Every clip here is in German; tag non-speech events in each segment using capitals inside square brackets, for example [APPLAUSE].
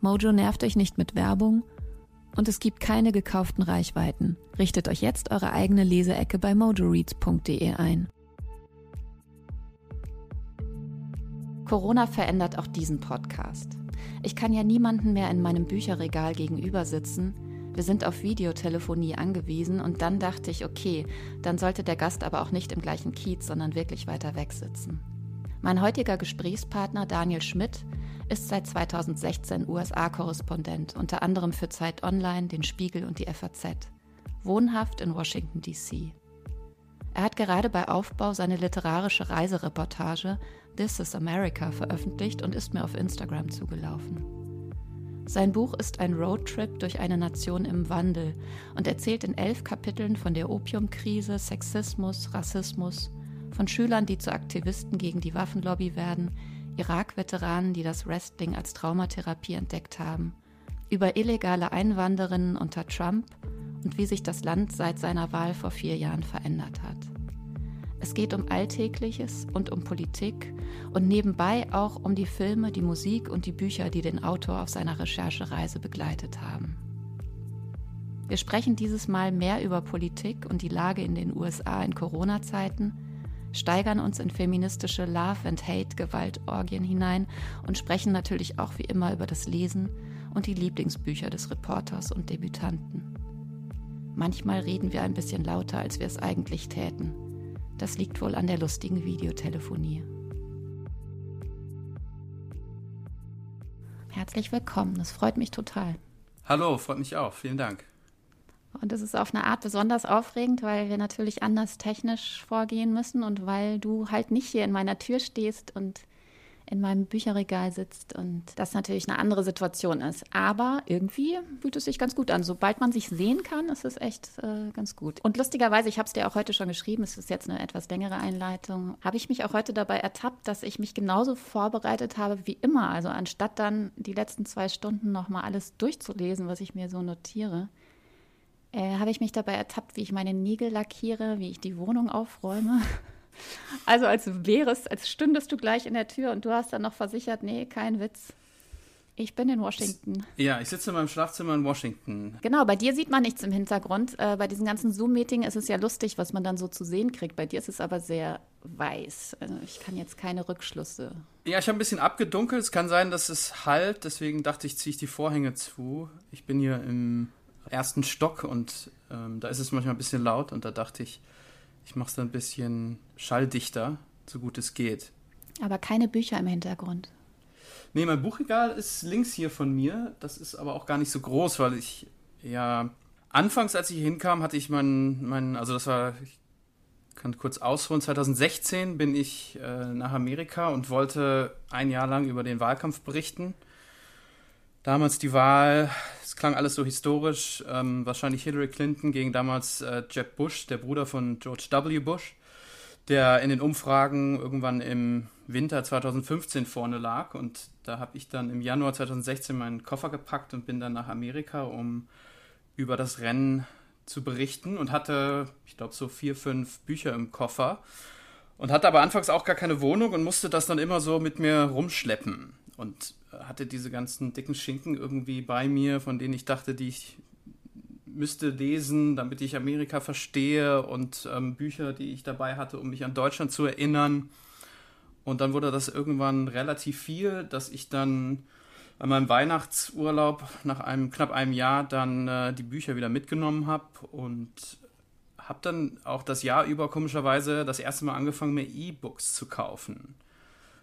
Mojo nervt euch nicht mit Werbung und es gibt keine gekauften Reichweiten. Richtet euch jetzt eure eigene Leseecke bei mojoreads.de ein. Corona verändert auch diesen Podcast. Ich kann ja niemanden mehr in meinem Bücherregal gegenüber sitzen. Wir sind auf Videotelefonie angewiesen und dann dachte ich, okay, dann sollte der Gast aber auch nicht im gleichen Kiez, sondern wirklich weiter weg sitzen. Mein heutiger Gesprächspartner Daniel Schmidt ist seit 2016 USA-Korrespondent, unter anderem für Zeit Online, den Spiegel und die FAZ. Wohnhaft in Washington, D.C. Er hat gerade bei Aufbau seine literarische Reisereportage This is America veröffentlicht und ist mir auf Instagram zugelaufen. Sein Buch ist ein Roadtrip durch eine Nation im Wandel und erzählt in elf Kapiteln von der Opiumkrise, Sexismus, Rassismus, von Schülern, die zu Aktivisten gegen die Waffenlobby werden, Irak-Veteranen, die das Wrestling als Traumatherapie entdeckt haben, über illegale Einwanderinnen unter Trump und wie sich das Land seit seiner Wahl vor vier Jahren verändert hat. Es geht um Alltägliches und um Politik und nebenbei auch um die Filme, die Musik und die Bücher, die den Autor auf seiner Recherchereise begleitet haben. Wir sprechen dieses Mal mehr über Politik und die Lage in den USA in Corona-Zeiten, steigern uns in feministische Love and Hate Gewaltorgien hinein und sprechen natürlich auch wie immer über das Lesen und die Lieblingsbücher des Reporters und Debütanten. Manchmal reden wir ein bisschen lauter, als wir es eigentlich täten. Das liegt wohl an der lustigen Videotelefonie. Herzlich willkommen, das freut mich total. Hallo, freut mich auch, vielen Dank. Und es ist auf eine Art besonders aufregend, weil wir natürlich anders technisch vorgehen müssen und weil du halt nicht hier in meiner Tür stehst und in meinem Bücherregal sitzt und das natürlich eine andere Situation ist. Aber irgendwie fühlt es sich ganz gut an. Sobald man sich sehen kann, ist es echt äh, ganz gut. Und lustigerweise, ich habe es dir auch heute schon geschrieben, es ist jetzt eine etwas längere Einleitung, habe ich mich auch heute dabei ertappt, dass ich mich genauso vorbereitet habe wie immer. Also anstatt dann die letzten zwei Stunden nochmal alles durchzulesen, was ich mir so notiere, äh, habe ich mich dabei ertappt, wie ich meine Nägel lackiere, wie ich die Wohnung aufräume. [LAUGHS] Also als wärest, als stündest du gleich in der Tür und du hast dann noch versichert, nee, kein Witz. Ich bin in Washington. Ja, ich sitze in meinem Schlafzimmer in Washington. Genau, bei dir sieht man nichts im Hintergrund. Äh, bei diesen ganzen Zoom-Meetings ist es ja lustig, was man dann so zu sehen kriegt. Bei dir ist es aber sehr weiß. Also ich kann jetzt keine Rückschlüsse. Ja, ich habe ein bisschen abgedunkelt. Es kann sein, dass es halt. Deswegen dachte ich, ziehe ich die Vorhänge zu. Ich bin hier im ersten Stock und ähm, da ist es manchmal ein bisschen laut und da dachte ich, ich mache es dann ein bisschen schalldichter, so gut es geht. Aber keine Bücher im Hintergrund. Nee, mein Buchregal ist links hier von mir. Das ist aber auch gar nicht so groß, weil ich ja anfangs, als ich hier hinkam, hatte ich meinen, mein, also das war, ich kann kurz ausholen, 2016 bin ich äh, nach Amerika und wollte ein Jahr lang über den Wahlkampf berichten. Damals die Wahl klang alles so historisch. Ähm, wahrscheinlich Hillary Clinton gegen damals äh, Jeb Bush, der Bruder von George W. Bush, der in den Umfragen irgendwann im Winter 2015 vorne lag. Und da habe ich dann im Januar 2016 meinen Koffer gepackt und bin dann nach Amerika, um über das Rennen zu berichten und hatte, ich glaube, so vier, fünf Bücher im Koffer und hatte aber anfangs auch gar keine Wohnung und musste das dann immer so mit mir rumschleppen. Und hatte diese ganzen dicken Schinken irgendwie bei mir, von denen ich dachte, die ich müsste lesen, damit ich Amerika verstehe und ähm, Bücher, die ich dabei hatte, um mich an Deutschland zu erinnern. Und dann wurde das irgendwann relativ viel, dass ich dann bei meinem Weihnachtsurlaub nach einem knapp einem Jahr dann äh, die Bücher wieder mitgenommen habe und habe dann auch das Jahr über komischerweise das erste Mal angefangen, mir E-Books zu kaufen.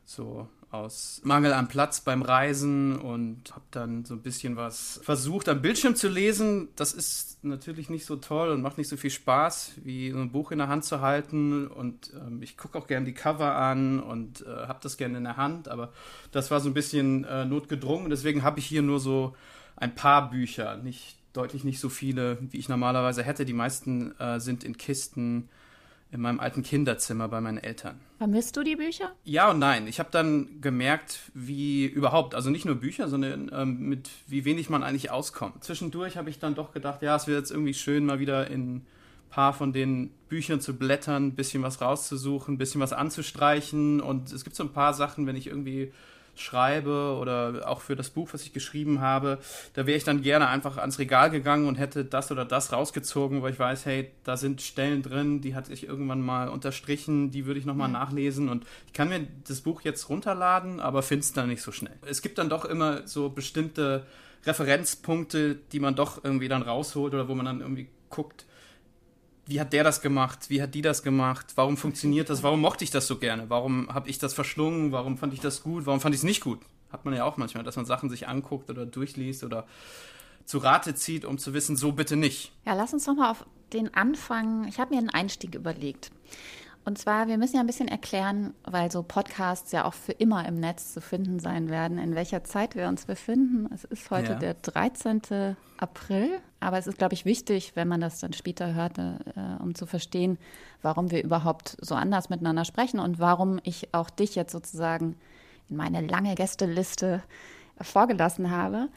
So aus Mangel an Platz beim Reisen und habe dann so ein bisschen was versucht am Bildschirm zu lesen. Das ist natürlich nicht so toll und macht nicht so viel Spaß, wie so ein Buch in der Hand zu halten. Und ähm, ich gucke auch gerne die Cover an und äh, habe das gerne in der Hand. Aber das war so ein bisschen äh, notgedrungen. Deswegen habe ich hier nur so ein paar Bücher, nicht deutlich nicht so viele, wie ich normalerweise hätte. Die meisten äh, sind in Kisten in meinem alten Kinderzimmer bei meinen Eltern. Vermisst du die Bücher? Ja und nein. Ich habe dann gemerkt, wie überhaupt, also nicht nur Bücher, sondern ähm, mit wie wenig man eigentlich auskommt. Zwischendurch habe ich dann doch gedacht, ja, es wäre jetzt irgendwie schön, mal wieder in ein paar von den Büchern zu blättern, ein bisschen was rauszusuchen, ein bisschen was anzustreichen. Und es gibt so ein paar Sachen, wenn ich irgendwie schreibe oder auch für das Buch, was ich geschrieben habe, da wäre ich dann gerne einfach ans Regal gegangen und hätte das oder das rausgezogen, weil ich weiß, hey, da sind Stellen drin, die hatte ich irgendwann mal unterstrichen, die würde ich nochmal ja. nachlesen und ich kann mir das Buch jetzt runterladen, aber finde es dann nicht so schnell. Es gibt dann doch immer so bestimmte Referenzpunkte, die man doch irgendwie dann rausholt oder wo man dann irgendwie guckt, wie hat der das gemacht? Wie hat die das gemacht? Warum funktioniert das? Warum mochte ich das so gerne? Warum habe ich das verschlungen? Warum fand ich das gut? Warum fand ich es nicht gut? Hat man ja auch manchmal, dass man Sachen sich anguckt oder durchliest oder zu Rate zieht, um zu wissen, so bitte nicht. Ja, lass uns nochmal auf den Anfang. Ich habe mir einen Einstieg überlegt. Und zwar, wir müssen ja ein bisschen erklären, weil so Podcasts ja auch für immer im Netz zu finden sein werden, in welcher Zeit wir uns befinden. Es ist heute ja. der 13. April, aber es ist, glaube ich, wichtig, wenn man das dann später hört, äh, um zu verstehen, warum wir überhaupt so anders miteinander sprechen und warum ich auch dich jetzt sozusagen in meine lange Gästeliste vorgelassen habe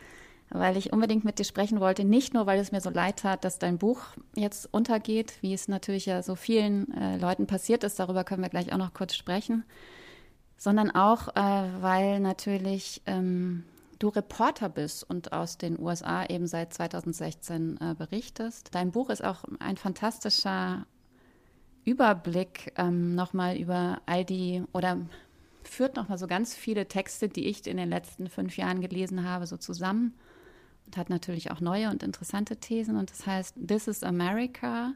weil ich unbedingt mit dir sprechen wollte. Nicht nur, weil es mir so leid tat, dass dein Buch jetzt untergeht, wie es natürlich ja so vielen äh, Leuten passiert ist. Darüber können wir gleich auch noch kurz sprechen. Sondern auch, äh, weil natürlich ähm, du Reporter bist und aus den USA eben seit 2016 äh, berichtest. Dein Buch ist auch ein fantastischer Überblick ähm, nochmal über all die oder führt nochmal so ganz viele Texte, die ich in den letzten fünf Jahren gelesen habe, so zusammen und hat natürlich auch neue und interessante Thesen. Und das heißt, This is America,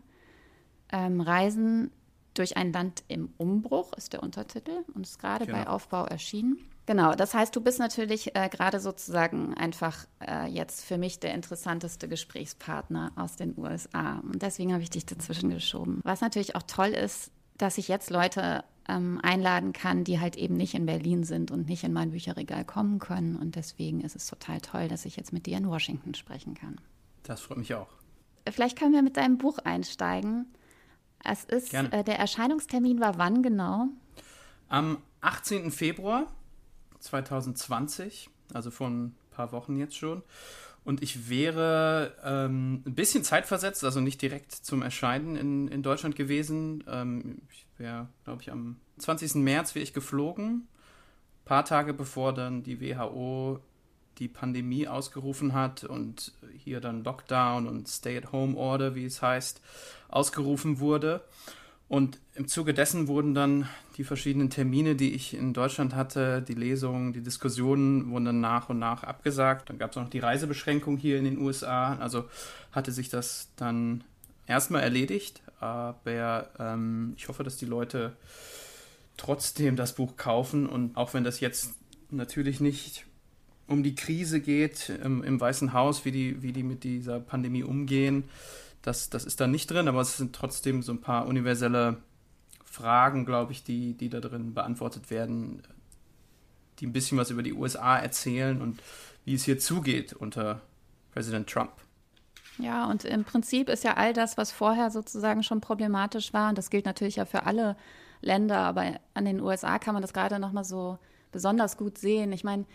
ähm, Reisen durch ein Land im Umbruch ist der Untertitel und ist gerade genau. bei Aufbau erschienen. Genau, das heißt, du bist natürlich äh, gerade sozusagen einfach äh, jetzt für mich der interessanteste Gesprächspartner aus den USA. Und deswegen habe ich dich dazwischen geschoben. Was natürlich auch toll ist, dass ich jetzt Leute ähm, einladen kann, die halt eben nicht in Berlin sind und nicht in mein Bücherregal kommen können. Und deswegen ist es total toll, dass ich jetzt mit dir in Washington sprechen kann. Das freut mich auch. Vielleicht können wir mit deinem Buch einsteigen. Es ist, äh, der Erscheinungstermin war wann genau? Am 18. Februar 2020, also vor ein paar Wochen jetzt schon. Und ich wäre ähm, ein bisschen zeitversetzt, also nicht direkt zum Erscheinen in, in Deutschland gewesen. Ähm, ich wäre, glaube ich, am 20. März wäre ich geflogen. Ein paar Tage bevor dann die WHO die Pandemie ausgerufen hat und hier dann Lockdown und Stay-at-Home-Order, wie es heißt, ausgerufen wurde. Und im Zuge dessen wurden dann die verschiedenen Termine, die ich in Deutschland hatte, die Lesungen, die Diskussionen, wurden dann nach und nach abgesagt. Dann gab es noch die Reisebeschränkung hier in den USA. Also hatte sich das dann erstmal erledigt. Aber ähm, ich hoffe, dass die Leute trotzdem das Buch kaufen. Und auch wenn das jetzt natürlich nicht um die Krise geht im, im Weißen Haus, wie die, wie die mit dieser Pandemie umgehen, das, das ist da nicht drin, aber es sind trotzdem so ein paar universelle Fragen, glaube ich, die, die da drin beantwortet werden, die ein bisschen was über die USA erzählen und wie es hier zugeht unter Präsident Trump. Ja, und im Prinzip ist ja all das, was vorher sozusagen schon problematisch war, und das gilt natürlich ja für alle Länder, aber an den USA kann man das gerade nochmal so besonders gut sehen. Ich meine,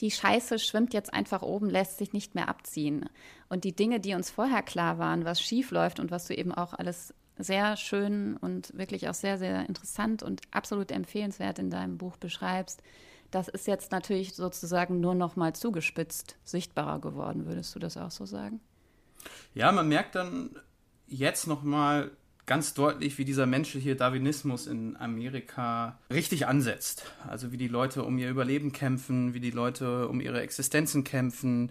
die Scheiße schwimmt jetzt einfach oben, lässt sich nicht mehr abziehen. Und die Dinge, die uns vorher klar waren, was schief läuft und was du eben auch alles sehr schön und wirklich auch sehr, sehr interessant und absolut empfehlenswert in deinem Buch beschreibst, das ist jetzt natürlich sozusagen nur noch mal zugespitzt sichtbarer geworden. Würdest du das auch so sagen? Ja, man merkt dann jetzt noch mal ganz deutlich, wie dieser menschliche Darwinismus in Amerika richtig ansetzt. Also wie die Leute um ihr Überleben kämpfen, wie die Leute um ihre Existenzen kämpfen,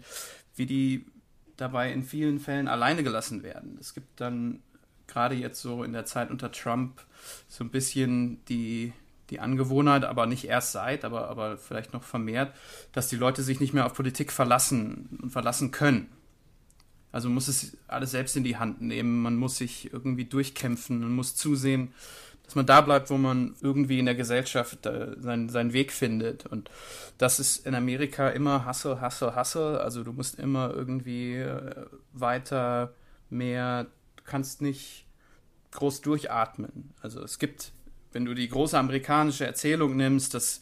wie die dabei in vielen Fällen alleine gelassen werden. Es gibt dann gerade jetzt so in der Zeit unter Trump so ein bisschen die, die Angewohnheit, aber nicht erst seit, aber, aber vielleicht noch vermehrt, dass die Leute sich nicht mehr auf Politik verlassen und verlassen können. Also man muss es alles selbst in die Hand nehmen, man muss sich irgendwie durchkämpfen, man muss zusehen, dass man da bleibt, wo man irgendwie in der Gesellschaft äh, seinen, seinen Weg findet. Und das ist in Amerika immer Hustle, Hustle, Hustle. Also du musst immer irgendwie äh, weiter, mehr, du kannst nicht groß durchatmen. Also es gibt, wenn du die große amerikanische Erzählung nimmst, das,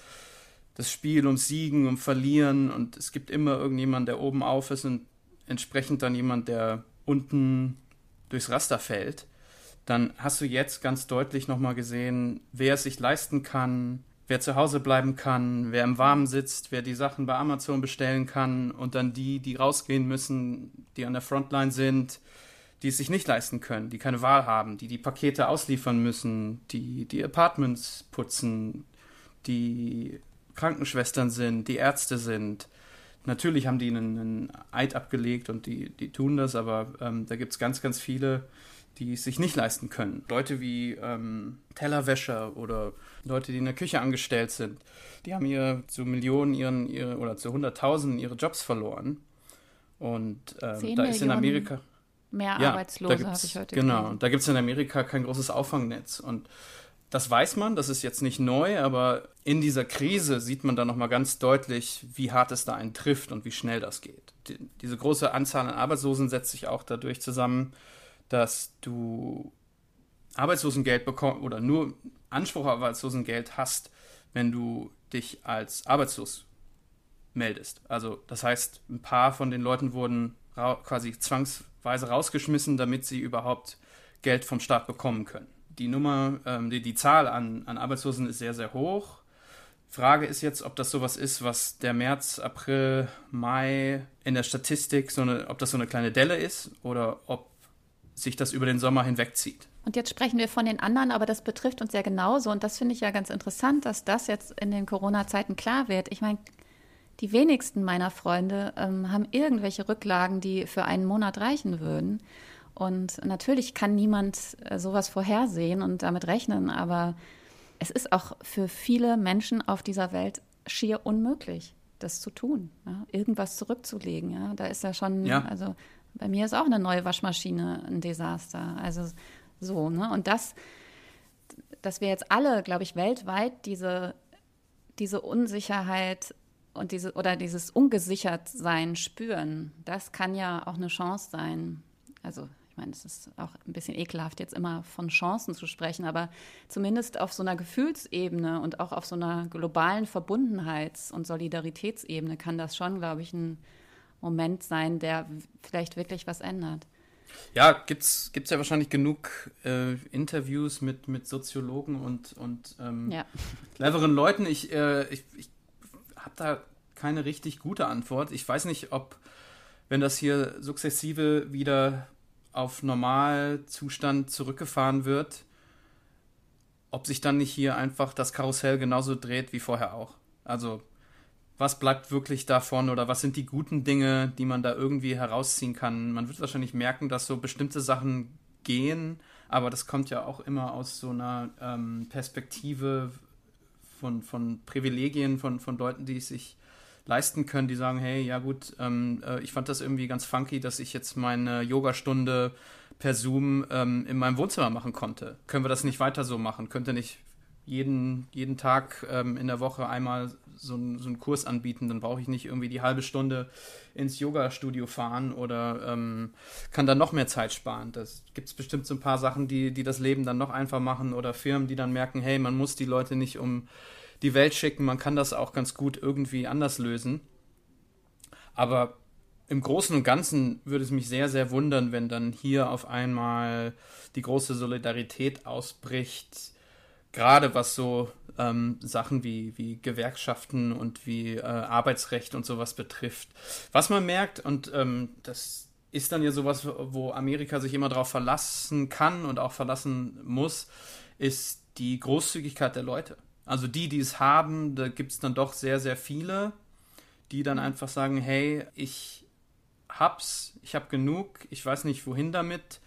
das Spiel um Siegen, um Verlieren und es gibt immer irgendjemand, der oben auf ist und entsprechend dann jemand, der unten durchs Raster fällt, dann hast du jetzt ganz deutlich nochmal gesehen, wer es sich leisten kann, wer zu Hause bleiben kann, wer im Warmen sitzt, wer die Sachen bei Amazon bestellen kann und dann die, die rausgehen müssen, die an der Frontline sind, die es sich nicht leisten können, die keine Wahl haben, die die Pakete ausliefern müssen, die die Apartments putzen, die Krankenschwestern sind, die Ärzte sind, Natürlich haben die einen, einen Eid abgelegt und die, die tun das, aber ähm, da gibt es ganz, ganz viele, die es sich nicht leisten können. Leute wie ähm, Tellerwäscher oder Leute, die in der Küche angestellt sind, die haben ihr zu Millionen ihren, ihre, oder zu Hunderttausenden ihre Jobs verloren. Und ähm, da ist in Amerika. Mehr ja, Arbeitslose habe ich heute Genau, gelesen. da gibt es in Amerika kein großes Auffangnetz. Und das weiß man, das ist jetzt nicht neu, aber in dieser Krise sieht man dann nochmal ganz deutlich, wie hart es da einen trifft und wie schnell das geht. Die, diese große Anzahl an Arbeitslosen setzt sich auch dadurch zusammen, dass du Arbeitslosengeld bekommst oder nur Anspruch auf Arbeitslosengeld hast, wenn du dich als arbeitslos meldest. Also das heißt, ein paar von den Leuten wurden quasi zwangsweise rausgeschmissen, damit sie überhaupt Geld vom Staat bekommen können die Nummer, ähm, die, die Zahl an, an Arbeitslosen ist sehr, sehr hoch. Frage ist jetzt, ob das sowas ist, was der März, April, Mai in der Statistik, so eine, ob das so eine kleine Delle ist oder ob sich das über den Sommer hinwegzieht. Und jetzt sprechen wir von den anderen, aber das betrifft uns ja genauso. Und das finde ich ja ganz interessant, dass das jetzt in den Corona-Zeiten klar wird. Ich meine, die wenigsten meiner Freunde ähm, haben irgendwelche Rücklagen, die für einen Monat reichen würden. Und natürlich kann niemand äh, sowas vorhersehen und damit rechnen, aber es ist auch für viele Menschen auf dieser Welt schier unmöglich, das zu tun, ja? irgendwas zurückzulegen. Ja? Da ist ja schon, ja. also bei mir ist auch eine neue Waschmaschine ein Desaster. Also so, ne? Und das, dass wir jetzt alle, glaube ich, weltweit diese, diese Unsicherheit und diese oder dieses Ungesichertsein spüren, das kann ja auch eine Chance sein. Also meine, es ist auch ein bisschen ekelhaft, jetzt immer von Chancen zu sprechen, aber zumindest auf so einer Gefühlsebene und auch auf so einer globalen Verbundenheits- und Solidaritätsebene kann das schon, glaube ich, ein Moment sein, der vielleicht wirklich was ändert. Ja, gibt es ja wahrscheinlich genug äh, Interviews mit, mit Soziologen und, und ähm, ja. cleveren Leuten. Ich, äh, ich, ich habe da keine richtig gute Antwort. Ich weiß nicht, ob, wenn das hier sukzessive wieder auf Normalzustand zurückgefahren wird, ob sich dann nicht hier einfach das Karussell genauso dreht wie vorher auch. Also, was bleibt wirklich davon oder was sind die guten Dinge, die man da irgendwie herausziehen kann? Man wird wahrscheinlich merken, dass so bestimmte Sachen gehen, aber das kommt ja auch immer aus so einer ähm, Perspektive von, von Privilegien, von, von Leuten, die sich leisten können, die sagen, hey, ja gut, ähm, äh, ich fand das irgendwie ganz funky, dass ich jetzt meine Yogastunde per Zoom ähm, in meinem Wohnzimmer machen konnte. Können wir das nicht weiter so machen? Könnte nicht jeden, jeden Tag ähm, in der Woche einmal so, so einen Kurs anbieten, dann brauche ich nicht irgendwie die halbe Stunde ins Yoga-Studio fahren oder ähm, kann dann noch mehr Zeit sparen. Das gibt es bestimmt so ein paar Sachen, die, die das Leben dann noch einfach machen oder Firmen, die dann merken, hey, man muss die Leute nicht um die Welt schicken. Man kann das auch ganz gut irgendwie anders lösen. Aber im Großen und Ganzen würde es mich sehr, sehr wundern, wenn dann hier auf einmal die große Solidarität ausbricht. Gerade was so ähm, Sachen wie, wie Gewerkschaften und wie äh, Arbeitsrecht und sowas betrifft. Was man merkt, und ähm, das ist dann ja sowas, wo Amerika sich immer darauf verlassen kann und auch verlassen muss, ist die Großzügigkeit der Leute. Also die, die es haben, da gibt es dann doch sehr, sehr viele, die dann einfach sagen, hey, ich hab's, ich hab genug, ich weiß nicht wohin damit,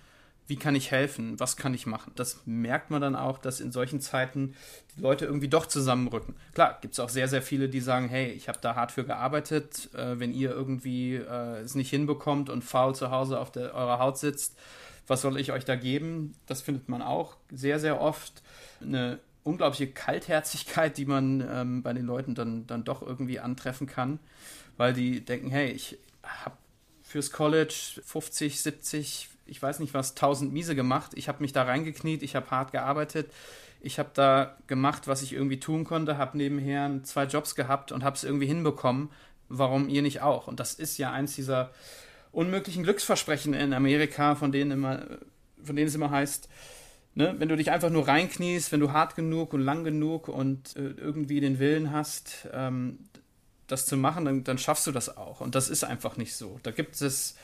wie kann ich helfen, was kann ich machen. Das merkt man dann auch, dass in solchen Zeiten die Leute irgendwie doch zusammenrücken. Klar, gibt es auch sehr, sehr viele, die sagen, hey, ich habe da hart für gearbeitet, äh, wenn ihr irgendwie äh, es nicht hinbekommt und faul zu Hause auf der, eurer Haut sitzt, was soll ich euch da geben? Das findet man auch sehr, sehr oft. Eine unglaubliche Kaltherzigkeit, die man ähm, bei den Leuten dann, dann doch irgendwie antreffen kann, weil die denken, hey, ich habe fürs College 50, 70, ich weiß nicht was, 1000 Miese gemacht. Ich habe mich da reingekniet, ich habe hart gearbeitet. Ich habe da gemacht, was ich irgendwie tun konnte, habe nebenher zwei Jobs gehabt und habe es irgendwie hinbekommen. Warum ihr nicht auch? Und das ist ja eins dieser unmöglichen Glücksversprechen in Amerika, von denen immer, von denen es immer heißt, ne, wenn du dich einfach nur reinkniest, wenn du hart genug und lang genug und äh, irgendwie den Willen hast, ähm, das zu machen, dann, dann schaffst du das auch. Und das ist einfach nicht so. Da gibt es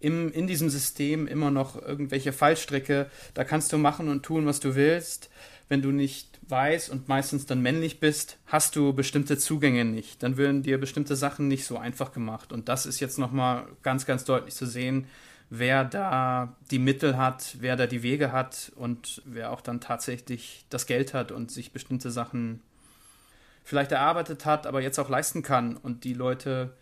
im, in diesem System immer noch irgendwelche Fallstricke. Da kannst du machen und tun, was du willst. Wenn du nicht weiß und meistens dann männlich bist, hast du bestimmte Zugänge nicht. Dann würden dir bestimmte Sachen nicht so einfach gemacht. Und das ist jetzt nochmal ganz, ganz deutlich zu sehen, wer da die Mittel hat, wer da die Wege hat und wer auch dann tatsächlich das Geld hat und sich bestimmte Sachen vielleicht erarbeitet hat, aber jetzt auch leisten kann. Und die Leute,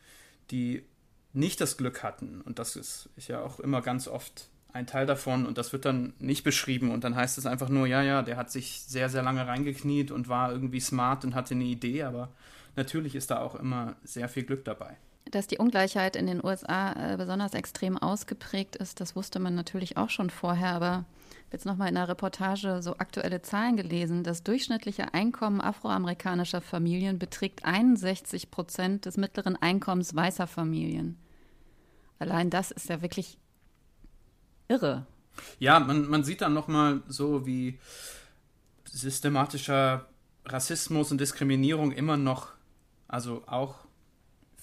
die nicht das Glück hatten, und das ist, ist ja auch immer ganz oft ein Teil davon, und das wird dann nicht beschrieben, und dann heißt es einfach nur, ja, ja, der hat sich sehr, sehr lange reingekniet und war irgendwie smart und hatte eine Idee, aber natürlich ist da auch immer sehr viel Glück dabei. Dass die Ungleichheit in den USA äh, besonders extrem ausgeprägt ist, das wusste man natürlich auch schon vorher, aber jetzt nochmal in der Reportage so aktuelle Zahlen gelesen. Das durchschnittliche Einkommen afroamerikanischer Familien beträgt 61 Prozent des mittleren Einkommens weißer Familien. Allein das ist ja wirklich irre. Ja, man, man sieht dann nochmal so, wie systematischer Rassismus und Diskriminierung immer noch, also auch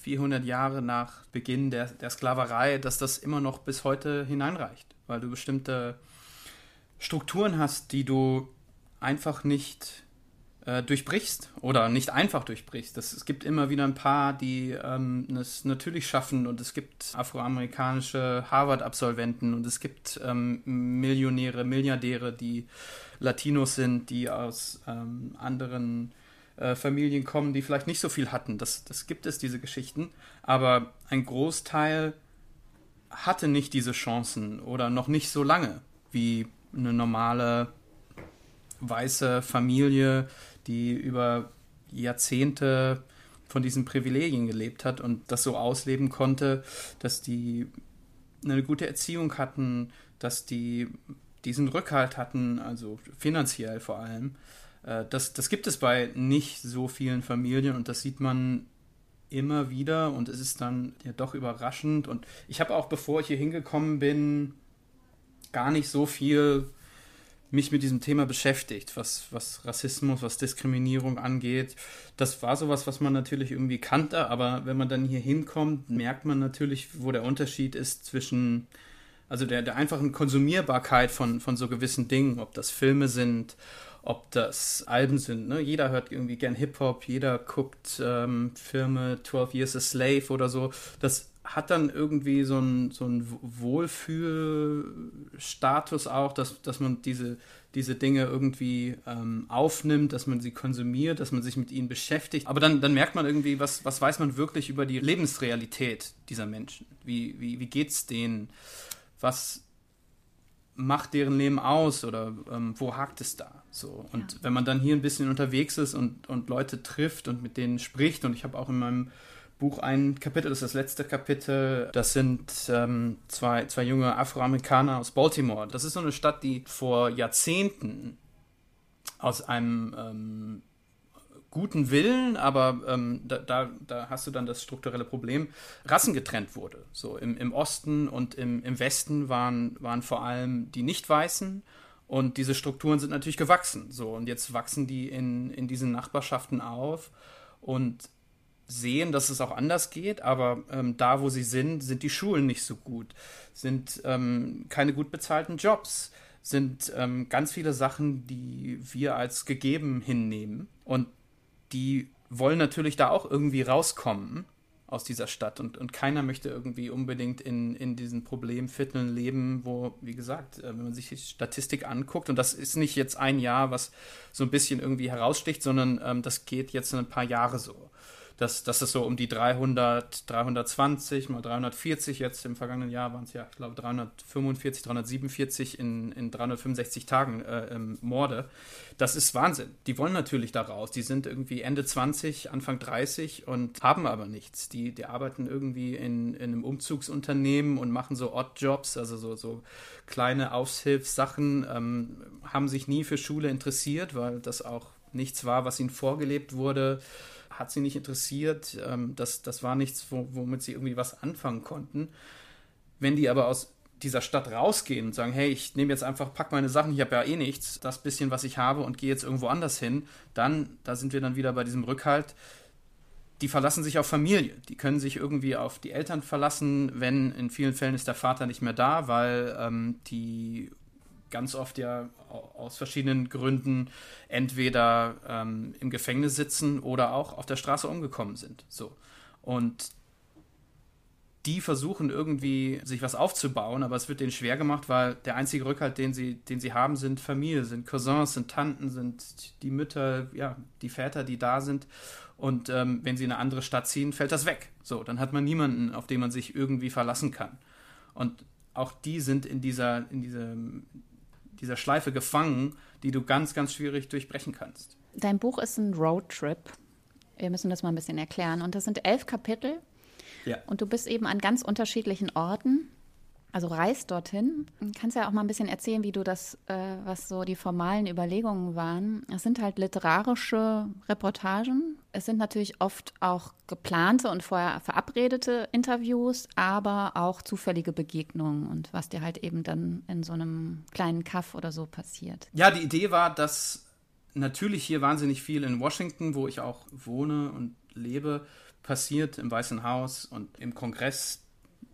400 Jahre nach Beginn der, der Sklaverei, dass das immer noch bis heute hineinreicht, weil du bestimmte Strukturen hast, die du einfach nicht äh, durchbrichst oder nicht einfach durchbrichst. Das, es gibt immer wieder ein paar, die ähm, es natürlich schaffen und es gibt afroamerikanische Harvard-Absolventen und es gibt ähm, Millionäre, Milliardäre, die Latinos sind, die aus ähm, anderen äh, Familien kommen, die vielleicht nicht so viel hatten. Das, das gibt es, diese Geschichten. Aber ein Großteil hatte nicht diese Chancen oder noch nicht so lange wie eine normale weiße Familie, die über Jahrzehnte von diesen Privilegien gelebt hat und das so ausleben konnte, dass die eine gute Erziehung hatten, dass die diesen Rückhalt hatten, also finanziell vor allem. Äh, das, das gibt es bei nicht so vielen Familien und das sieht man immer wieder und es ist dann ja doch überraschend. Und ich habe auch, bevor ich hier hingekommen bin, gar nicht so viel mich mit diesem Thema beschäftigt, was, was Rassismus, was Diskriminierung angeht. Das war sowas, was man natürlich irgendwie kannte, aber wenn man dann hier hinkommt, merkt man natürlich, wo der Unterschied ist zwischen, also der, der einfachen Konsumierbarkeit von, von so gewissen Dingen, ob das Filme sind, ob das Alben sind. Ne? Jeder hört irgendwie gern Hip-Hop, jeder guckt ähm, Filme 12 Years a Slave oder so. Das hat dann irgendwie so einen so Wohlfühlstatus auch, dass, dass man diese, diese Dinge irgendwie ähm, aufnimmt, dass man sie konsumiert, dass man sich mit ihnen beschäftigt. Aber dann, dann merkt man irgendwie, was, was weiß man wirklich über die Lebensrealität dieser Menschen? Wie, wie, wie geht es denen? Was macht deren Leben aus oder ähm, wo hakt es da? So. Und ja. wenn man dann hier ein bisschen unterwegs ist und, und Leute trifft und mit denen spricht, und ich habe auch in meinem Buch ein Kapitel, das ist das letzte Kapitel. Das sind ähm, zwei, zwei junge Afroamerikaner aus Baltimore. Das ist so eine Stadt, die vor Jahrzehnten aus einem ähm, guten Willen, aber ähm, da, da, da, hast du dann das strukturelle Problem, Rassen getrennt wurde. So im, im Osten und im, im Westen waren, waren vor allem die Nicht-Weißen und diese Strukturen sind natürlich gewachsen. So und jetzt wachsen die in, in diesen Nachbarschaften auf und sehen, dass es auch anders geht, aber ähm, da, wo sie sind, sind die Schulen nicht so gut, sind ähm, keine gut bezahlten Jobs, sind ähm, ganz viele Sachen, die wir als gegeben hinnehmen und die wollen natürlich da auch irgendwie rauskommen aus dieser Stadt. Und, und keiner möchte irgendwie unbedingt in, in diesen Problemvierteln leben, wo, wie gesagt, äh, wenn man sich die Statistik anguckt, und das ist nicht jetzt ein Jahr, was so ein bisschen irgendwie heraussticht, sondern ähm, das geht jetzt ein paar Jahre so dass, dass es so um die 300, 320 mal 340 jetzt im vergangenen Jahr waren es ja, ich glaube, 345, 347 in, in 365 Tagen äh, Morde. Das ist Wahnsinn. Die wollen natürlich da raus. Die sind irgendwie Ende 20, Anfang 30 und haben aber nichts. Die, die arbeiten irgendwie in, in einem Umzugsunternehmen und machen so Oddjobs, also so, so kleine Aushilfssachen, ähm, haben sich nie für Schule interessiert, weil das auch nichts war, was ihnen vorgelebt wurde hat sie nicht interessiert. Ähm, das, das war nichts, wo, womit sie irgendwie was anfangen konnten. Wenn die aber aus dieser Stadt rausgehen und sagen, hey, ich nehme jetzt einfach, pack meine Sachen, ich habe ja eh nichts, das bisschen, was ich habe und gehe jetzt irgendwo anders hin, dann, da sind wir dann wieder bei diesem Rückhalt, die verlassen sich auf Familie. Die können sich irgendwie auf die Eltern verlassen, wenn in vielen Fällen ist der Vater nicht mehr da, weil ähm, die ganz oft ja aus verschiedenen Gründen entweder ähm, im Gefängnis sitzen oder auch auf der Straße umgekommen sind. So. Und die versuchen irgendwie sich was aufzubauen, aber es wird denen schwer gemacht, weil der einzige Rückhalt, den sie, den sie haben, sind Familie, sind Cousins, sind Tanten, sind die Mütter, ja, die Väter, die da sind. Und ähm, wenn sie in eine andere Stadt ziehen, fällt das weg. So, dann hat man niemanden, auf den man sich irgendwie verlassen kann. Und auch die sind in dieser, in diesem dieser Schleife gefangen, die du ganz, ganz schwierig durchbrechen kannst. Dein Buch ist ein Roadtrip. Wir müssen das mal ein bisschen erklären. Und das sind elf Kapitel. Ja. Und du bist eben an ganz unterschiedlichen Orten. Also reist dorthin. Kannst ja auch mal ein bisschen erzählen, wie du das, äh, was so die formalen Überlegungen waren. Es sind halt literarische Reportagen. Es sind natürlich oft auch geplante und vorher verabredete Interviews, aber auch zufällige Begegnungen und was dir halt eben dann in so einem kleinen Kaff oder so passiert. Ja, die Idee war, dass natürlich hier wahnsinnig viel in Washington, wo ich auch wohne und lebe, passiert im Weißen Haus und im Kongress.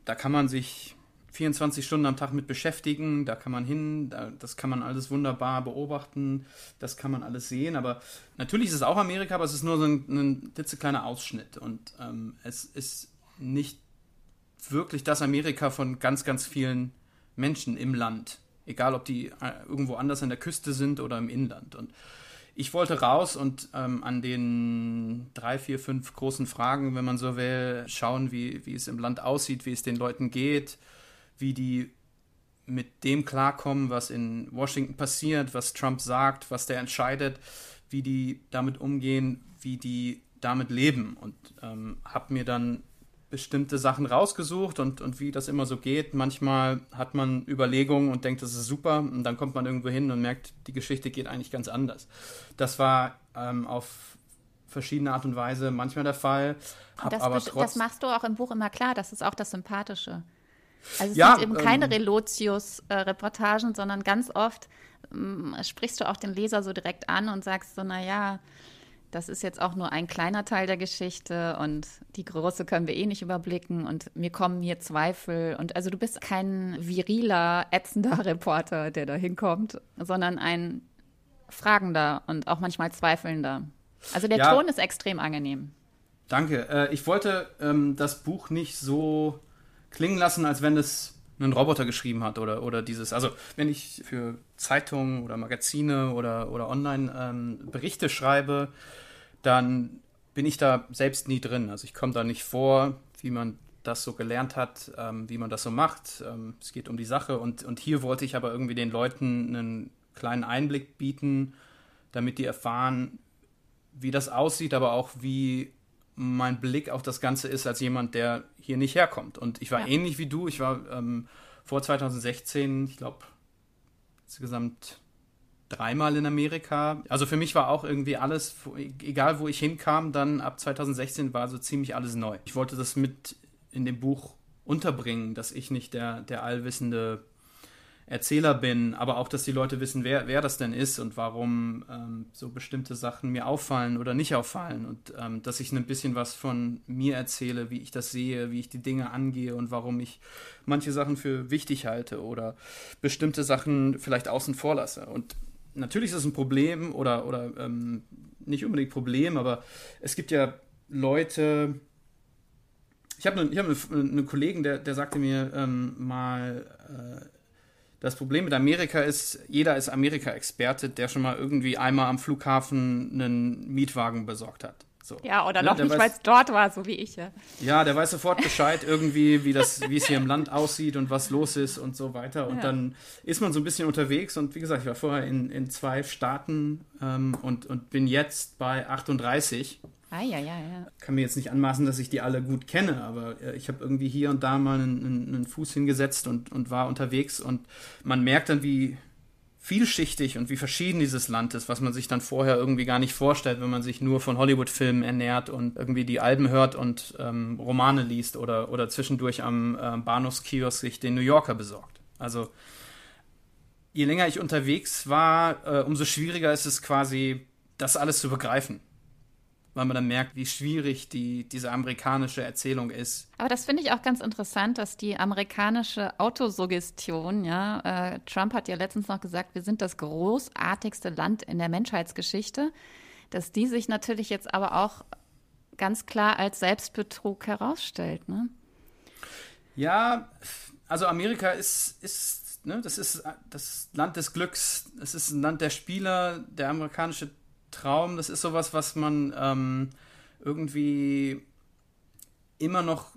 Da kann man sich 24 Stunden am Tag mit beschäftigen, da kann man hin, da, das kann man alles wunderbar beobachten, das kann man alles sehen, aber natürlich ist es auch Amerika, aber es ist nur so ein, ein klitzekleiner Ausschnitt. Und ähm, es ist nicht wirklich das Amerika von ganz, ganz vielen Menschen im Land, egal ob die äh, irgendwo anders an der Küste sind oder im Inland. Und ich wollte raus und ähm, an den drei, vier, fünf großen Fragen, wenn man so will, schauen, wie, wie es im Land aussieht, wie es den Leuten geht, wie die mit dem klarkommen, was in Washington passiert, was Trump sagt, was der entscheidet, wie die damit umgehen, wie die damit leben. Und ähm, habe mir dann bestimmte Sachen rausgesucht und, und wie das immer so geht. Manchmal hat man Überlegungen und denkt, das ist super und dann kommt man irgendwo hin und merkt, die Geschichte geht eigentlich ganz anders. Das war ähm, auf verschiedene Art und Weise manchmal der Fall. Das, das, machst du auch im Buch immer klar, das ist auch das Sympathische. Also es ja, sind eben keine ähm, Relotius-Reportagen, sondern ganz oft ähm, sprichst du auch den Leser so direkt an und sagst so, naja, das ist jetzt auch nur ein kleiner Teil der Geschichte und die große können wir eh nicht überblicken und mir kommen hier Zweifel und also du bist kein viriler, ätzender [LAUGHS] Reporter, der da hinkommt, sondern ein fragender und auch manchmal zweifelnder. Also der ja, Ton ist extrem angenehm. Danke. Äh, ich wollte ähm, das Buch nicht so klingen lassen, als wenn es ein Roboter geschrieben hat oder, oder dieses. Also, wenn ich für Zeitungen oder Magazine oder, oder online ähm, Berichte schreibe, dann bin ich da selbst nie drin. Also, ich komme da nicht vor, wie man das so gelernt hat, ähm, wie man das so macht. Ähm, es geht um die Sache und, und hier wollte ich aber irgendwie den Leuten einen kleinen Einblick bieten, damit die erfahren, wie das aussieht, aber auch wie mein Blick auf das Ganze ist als jemand, der hier nicht herkommt. Und ich war ja. ähnlich wie du. Ich war ähm, vor 2016, ich glaube, insgesamt dreimal in Amerika. Also für mich war auch irgendwie alles, egal wo ich hinkam, dann ab 2016 war so ziemlich alles neu. Ich wollte das mit in dem Buch unterbringen, dass ich nicht der, der allwissende Erzähler bin, aber auch, dass die Leute wissen, wer, wer das denn ist und warum ähm, so bestimmte Sachen mir auffallen oder nicht auffallen und ähm, dass ich ein bisschen was von mir erzähle, wie ich das sehe, wie ich die Dinge angehe und warum ich manche Sachen für wichtig halte oder bestimmte Sachen vielleicht außen vor lasse. Und natürlich ist es ein Problem oder, oder ähm, nicht unbedingt Problem, aber es gibt ja Leute, ich habe ne, hab einen ne Kollegen, der, der sagte mir ähm, mal, äh, das Problem mit Amerika ist, jeder ist Amerika-Experte, der schon mal irgendwie einmal am Flughafen einen Mietwagen besorgt hat. So. Ja, oder ne, noch nicht, weil es dort war, so wie ich. Ja. ja, der weiß sofort Bescheid irgendwie, wie das, wie es hier im Land aussieht und was los ist und so weiter. Und ja. dann ist man so ein bisschen unterwegs und wie gesagt, ich war vorher in, in zwei Staaten ähm, und, und bin jetzt bei 38 Ah, ja, ja, ja. Kann mir jetzt nicht anmaßen, dass ich die alle gut kenne, aber äh, ich habe irgendwie hier und da mal einen, einen, Fuß hingesetzt und, und war unterwegs und man merkt dann, wie vielschichtig und wie verschieden dieses Land ist, was man sich dann vorher irgendwie gar nicht vorstellt, wenn man sich nur von Hollywood-Filmen ernährt und irgendwie die Alben hört und ähm, Romane liest oder, oder zwischendurch am äh, Bahnhofskiosk sich den New Yorker besorgt. Also je länger ich unterwegs war, äh, umso schwieriger ist es quasi, das alles zu begreifen weil man dann merkt, wie schwierig die, diese amerikanische Erzählung ist. Aber das finde ich auch ganz interessant, dass die amerikanische Autosuggestion, ja, äh, Trump hat ja letztens noch gesagt, wir sind das großartigste Land in der Menschheitsgeschichte, dass die sich natürlich jetzt aber auch ganz klar als Selbstbetrug herausstellt, ne? Ja, also Amerika ist, ist ne, das ist das Land des Glücks, es ist ein Land der Spieler, der amerikanische Traum, das ist sowas, was man ähm, irgendwie immer noch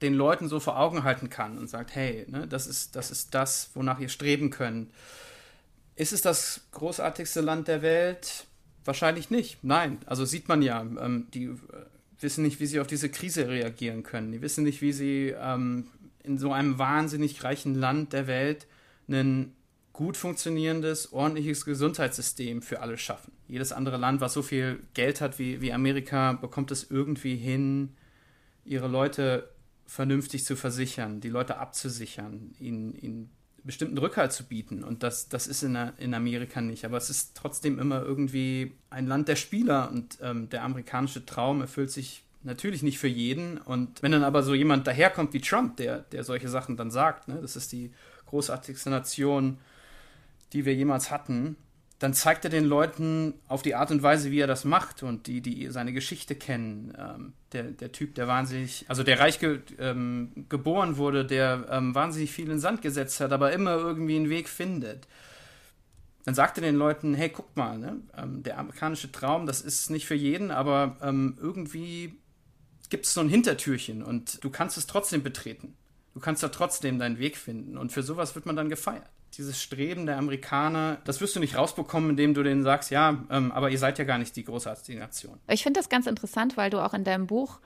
den Leuten so vor Augen halten kann und sagt, hey, ne, das ist das ist das, wonach ihr streben könnt. Ist es das großartigste Land der Welt? Wahrscheinlich nicht. Nein. Also sieht man ja, ähm, die äh, wissen nicht, wie sie auf diese Krise reagieren können. Die wissen nicht, wie sie ähm, in so einem wahnsinnig reichen Land der Welt einen gut funktionierendes, ordentliches Gesundheitssystem für alle schaffen. Jedes andere Land, was so viel Geld hat wie, wie Amerika, bekommt es irgendwie hin, ihre Leute vernünftig zu versichern, die Leute abzusichern, ihnen, ihnen bestimmten Rückhalt zu bieten. Und das, das ist in, in Amerika nicht. Aber es ist trotzdem immer irgendwie ein Land der Spieler und ähm, der amerikanische Traum erfüllt sich natürlich nicht für jeden. Und wenn dann aber so jemand daherkommt wie Trump, der, der solche Sachen dann sagt, ne, das ist die großartigste Nation die wir jemals hatten, dann zeigt er den Leuten auf die Art und Weise, wie er das macht und die, die seine Geschichte kennen. Ähm, der, der Typ, der wahnsinnig, also der reich ge, ähm, geboren wurde, der ähm, wahnsinnig viel in Sand gesetzt hat, aber immer irgendwie einen Weg findet. Dann sagt er den Leuten, hey, guckt mal, ne? Ähm, der amerikanische Traum, das ist nicht für jeden, aber ähm, irgendwie gibt es so ein Hintertürchen und du kannst es trotzdem betreten. Du kannst da trotzdem deinen Weg finden und für sowas wird man dann gefeiert dieses Streben der Amerikaner, das wirst du nicht rausbekommen, indem du denen sagst, ja, ähm, aber ihr seid ja gar nicht die großartige Nation. Ich finde das ganz interessant, weil du auch in deinem Buch,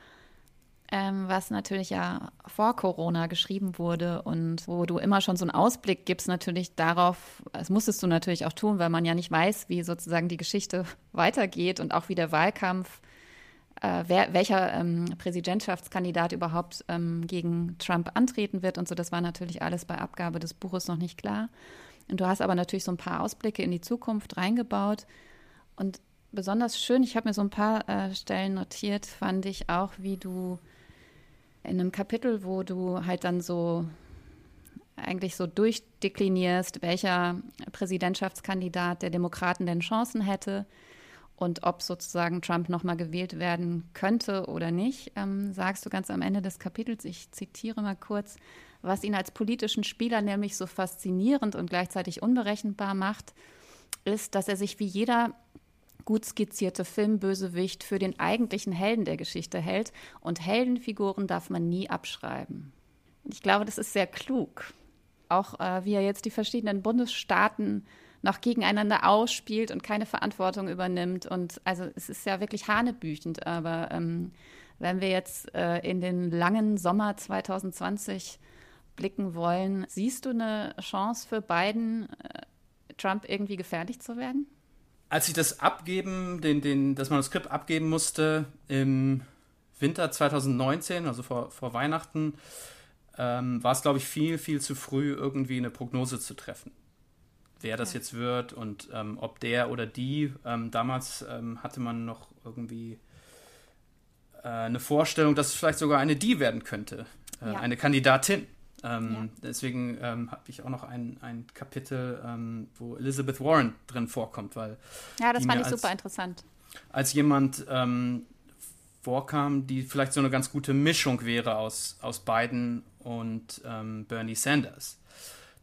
ähm, was natürlich ja vor Corona geschrieben wurde und wo du immer schon so einen Ausblick gibst, natürlich darauf, das musstest du natürlich auch tun, weil man ja nicht weiß, wie sozusagen die Geschichte [LAUGHS] weitergeht und auch wie der Wahlkampf äh, wer, welcher ähm, Präsidentschaftskandidat überhaupt ähm, gegen Trump antreten wird und so. Das war natürlich alles bei Abgabe des Buches noch nicht klar. Und du hast aber natürlich so ein paar Ausblicke in die Zukunft reingebaut. Und besonders schön, ich habe mir so ein paar äh, Stellen notiert, fand ich auch, wie du in einem Kapitel, wo du halt dann so eigentlich so durchdeklinierst, welcher Präsidentschaftskandidat der Demokraten denn Chancen hätte und ob sozusagen Trump nochmal gewählt werden könnte oder nicht, ähm, sagst du ganz am Ende des Kapitels, ich zitiere mal kurz, was ihn als politischen Spieler nämlich so faszinierend und gleichzeitig unberechenbar macht, ist, dass er sich wie jeder gut skizzierte Filmbösewicht für den eigentlichen Helden der Geschichte hält und Heldenfiguren darf man nie abschreiben. Ich glaube, das ist sehr klug. Auch äh, wie er jetzt die verschiedenen Bundesstaaten noch gegeneinander ausspielt und keine Verantwortung übernimmt. Und also es ist ja wirklich hanebüchend. Aber ähm, wenn wir jetzt äh, in den langen Sommer 2020 blicken wollen, siehst du eine Chance für Biden, äh, Trump irgendwie gefährlich zu werden? Als ich das abgeben, den, den, das Manuskript abgeben musste im Winter 2019, also vor, vor Weihnachten, ähm, war es, glaube ich, viel, viel zu früh, irgendwie eine Prognose zu treffen. Wer das ja. jetzt wird und ähm, ob der oder die, ähm, damals ähm, hatte man noch irgendwie äh, eine Vorstellung, dass es vielleicht sogar eine die werden könnte, äh, ja. eine Kandidatin. Ähm, ja. Deswegen ähm, habe ich auch noch ein, ein Kapitel, wo Elizabeth Warren drin vorkommt, weil. Ja, das fand ich als, super interessant. Als jemand vorkam, die vielleicht so eine ganz gute Mischung wäre aus, aus Biden und ähm, Bernie Sanders.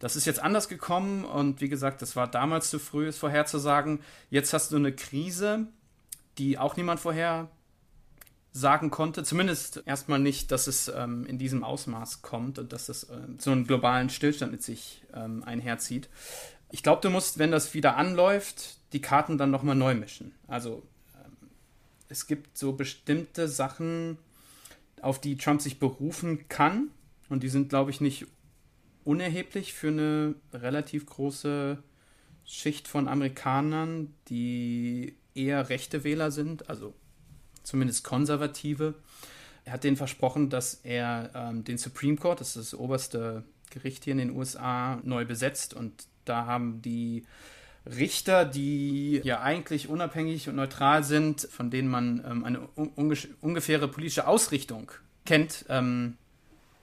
Das ist jetzt anders gekommen und wie gesagt, das war damals zu früh, es vorherzusagen. Jetzt hast du eine Krise, die auch niemand vorher sagen konnte. Zumindest erstmal nicht, dass es ähm, in diesem Ausmaß kommt und dass das äh, so einen globalen Stillstand mit sich ähm, einherzieht. Ich glaube, du musst, wenn das wieder anläuft, die Karten dann nochmal neu mischen. Also ähm, es gibt so bestimmte Sachen, auf die Trump sich berufen kann. Und die sind, glaube ich, nicht unerheblich für eine relativ große Schicht von Amerikanern, die eher rechte Wähler sind, also zumindest Konservative. Er hat denen versprochen, dass er ähm, den Supreme Court, das ist das oberste Gericht hier in den USA, neu besetzt. Und da haben die Richter, die ja eigentlich unabhängig und neutral sind, von denen man ähm, eine un ungefähre politische Ausrichtung kennt, ähm,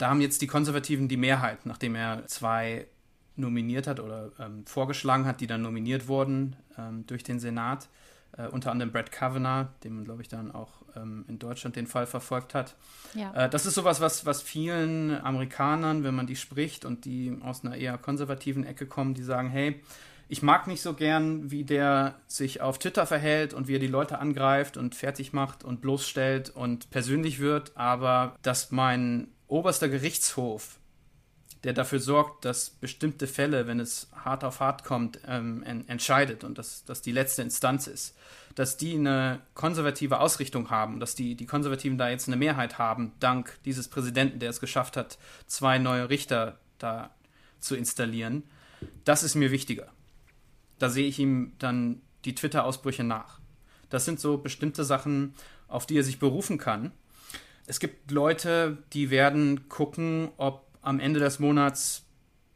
da haben jetzt die Konservativen die Mehrheit, nachdem er zwei nominiert hat oder ähm, vorgeschlagen hat, die dann nominiert wurden ähm, durch den Senat äh, unter anderem Brett Kavanaugh, dem man, glaube ich, dann auch ähm, in Deutschland den Fall verfolgt hat. Ja. Äh, das ist sowas, was, was vielen Amerikanern, wenn man die spricht und die aus einer eher konservativen Ecke kommen, die sagen, hey, ich mag nicht so gern, wie der sich auf Twitter verhält und wie er die Leute angreift und fertig macht und bloßstellt und persönlich wird, aber dass mein oberster Gerichtshof der dafür sorgt, dass bestimmte Fälle, wenn es hart auf hart kommt, ähm, en entscheidet und dass das die letzte Instanz ist, dass die eine konservative Ausrichtung haben, dass die, die Konservativen da jetzt eine Mehrheit haben, dank dieses Präsidenten, der es geschafft hat, zwei neue Richter da zu installieren, das ist mir wichtiger. Da sehe ich ihm dann die Twitter-Ausbrüche nach. Das sind so bestimmte Sachen, auf die er sich berufen kann. Es gibt Leute, die werden gucken, ob am Ende des Monats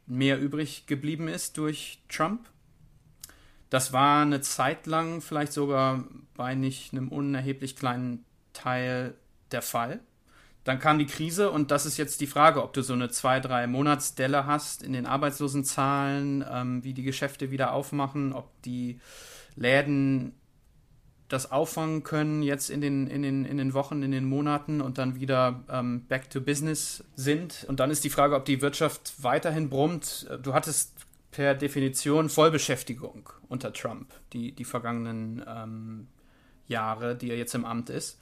mehr übrig geblieben ist durch Trump. Das war eine Zeit lang vielleicht sogar bei nicht einem unerheblich kleinen Teil der Fall. Dann kam die Krise und das ist jetzt die Frage, ob du so eine zwei, drei Monatsdelle hast in den Arbeitslosenzahlen, ähm, wie die Geschäfte wieder aufmachen, ob die Läden das auffangen können jetzt in den, in den, in den Wochen, in den Monaten und dann wieder ähm, back to business sind. Und dann ist die Frage, ob die Wirtschaft weiterhin brummt. Du hattest per Definition Vollbeschäftigung unter Trump, die, die vergangenen ähm, Jahre, die er jetzt im Amt ist.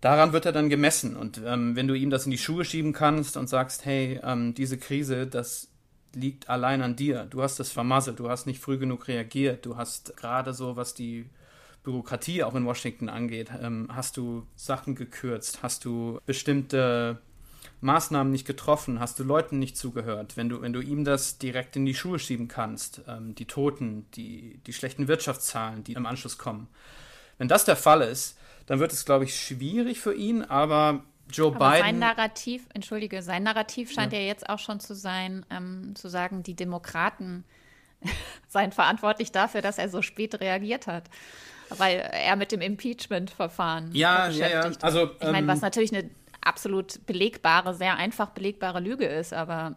Daran wird er dann gemessen. Und ähm, wenn du ihm das in die Schuhe schieben kannst und sagst, hey, ähm, diese Krise, das liegt allein an dir. Du hast das vermasselt, du hast nicht früh genug reagiert, du hast gerade so, was die Bürokratie auch in Washington angeht. Ähm, hast du Sachen gekürzt? Hast du bestimmte Maßnahmen nicht getroffen? Hast du Leuten nicht zugehört? Wenn du, wenn du ihm das direkt in die Schuhe schieben kannst, ähm, die Toten, die, die schlechten Wirtschaftszahlen, die im Anschluss kommen. Wenn das der Fall ist, dann wird es, glaube ich, schwierig für ihn, aber Joe aber Biden. Sein Narrativ, entschuldige, sein Narrativ scheint ja, ja jetzt auch schon zu sein, ähm, zu sagen, die Demokraten [LAUGHS] seien verantwortlich dafür, dass er so spät reagiert hat weil er mit dem Impeachment-Verfahren ja, ja, ja. Also, ich meine, was ähm, natürlich eine absolut belegbare, sehr einfach belegbare Lüge ist, aber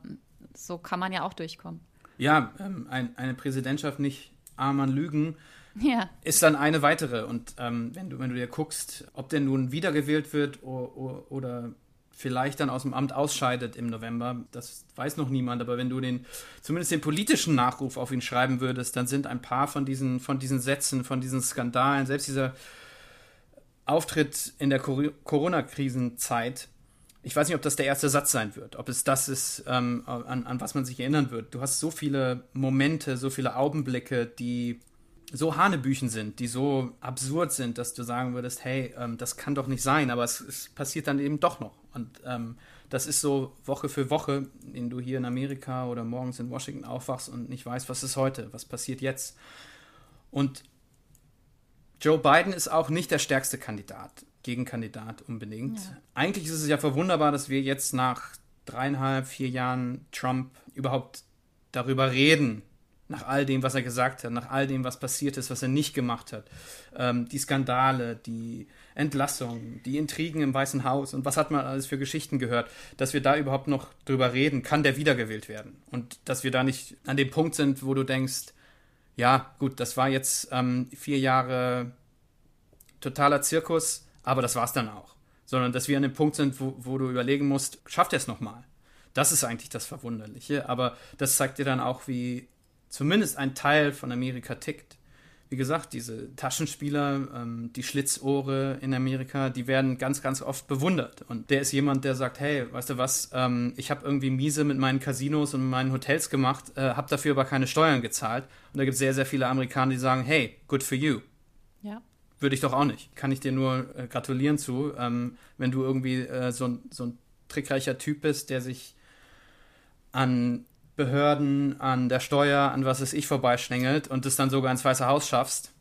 so kann man ja auch durchkommen. Ja, ähm, ein, eine Präsidentschaft nicht arm an Lügen [LAUGHS] ja. ist dann eine weitere. Und ähm, wenn, du, wenn du dir guckst, ob der nun wiedergewählt wird oder, oder vielleicht dann aus dem Amt ausscheidet im November. Das weiß noch niemand, aber wenn du den, zumindest den politischen Nachruf auf ihn schreiben würdest, dann sind ein paar von diesen, von diesen Sätzen, von diesen Skandalen, selbst dieser Auftritt in der Corona-Krisenzeit, ich weiß nicht, ob das der erste Satz sein wird, ob es das ist, ähm, an, an was man sich erinnern wird. Du hast so viele Momente, so viele Augenblicke, die so Hanebüchen sind, die so absurd sind, dass du sagen würdest, hey, ähm, das kann doch nicht sein, aber es, es passiert dann eben doch noch. Und ähm, das ist so Woche für Woche, in du hier in Amerika oder morgens in Washington aufwachst und nicht weißt, was ist heute, was passiert jetzt. Und Joe Biden ist auch nicht der stärkste Kandidat, Gegenkandidat unbedingt. Ja. Eigentlich ist es ja verwunderbar, dass wir jetzt nach dreieinhalb, vier Jahren Trump überhaupt darüber reden, nach all dem, was er gesagt hat, nach all dem, was passiert ist, was er nicht gemacht hat. Ähm, die Skandale, die Entlassungen, die Intrigen im Weißen Haus und was hat man alles für Geschichten gehört, dass wir da überhaupt noch drüber reden, kann der wiedergewählt werden. Und dass wir da nicht an dem Punkt sind, wo du denkst, ja, gut, das war jetzt ähm, vier Jahre totaler Zirkus, aber das war's dann auch. Sondern dass wir an dem Punkt sind, wo, wo du überlegen musst, schafft er es nochmal? Das ist eigentlich das Verwunderliche, aber das zeigt dir dann auch, wie zumindest ein Teil von Amerika tickt. Wie gesagt, diese Taschenspieler, ähm, die Schlitzohre in Amerika, die werden ganz, ganz oft bewundert. Und der ist jemand, der sagt, hey, weißt du was, ähm, ich habe irgendwie miese mit meinen Casinos und meinen Hotels gemacht, äh, habe dafür aber keine Steuern gezahlt. Und da gibt es sehr, sehr viele Amerikaner, die sagen, hey, good for you. Ja. Würde ich doch auch nicht. Kann ich dir nur äh, gratulieren zu, ähm, wenn du irgendwie äh, so, so ein trickreicher Typ bist, der sich an Behörden, an der Steuer, an was es ich vorbeischlängelt und es dann sogar ins Weiße Haus schaffst.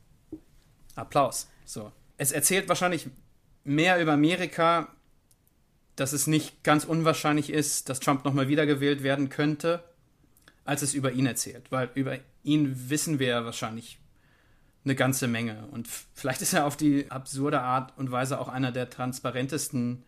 Applaus. So. Es erzählt wahrscheinlich mehr über Amerika, dass es nicht ganz unwahrscheinlich ist, dass Trump nochmal wiedergewählt werden könnte, als es über ihn erzählt. Weil über ihn wissen wir ja wahrscheinlich eine ganze Menge. Und vielleicht ist er auf die absurde Art und Weise auch einer der transparentesten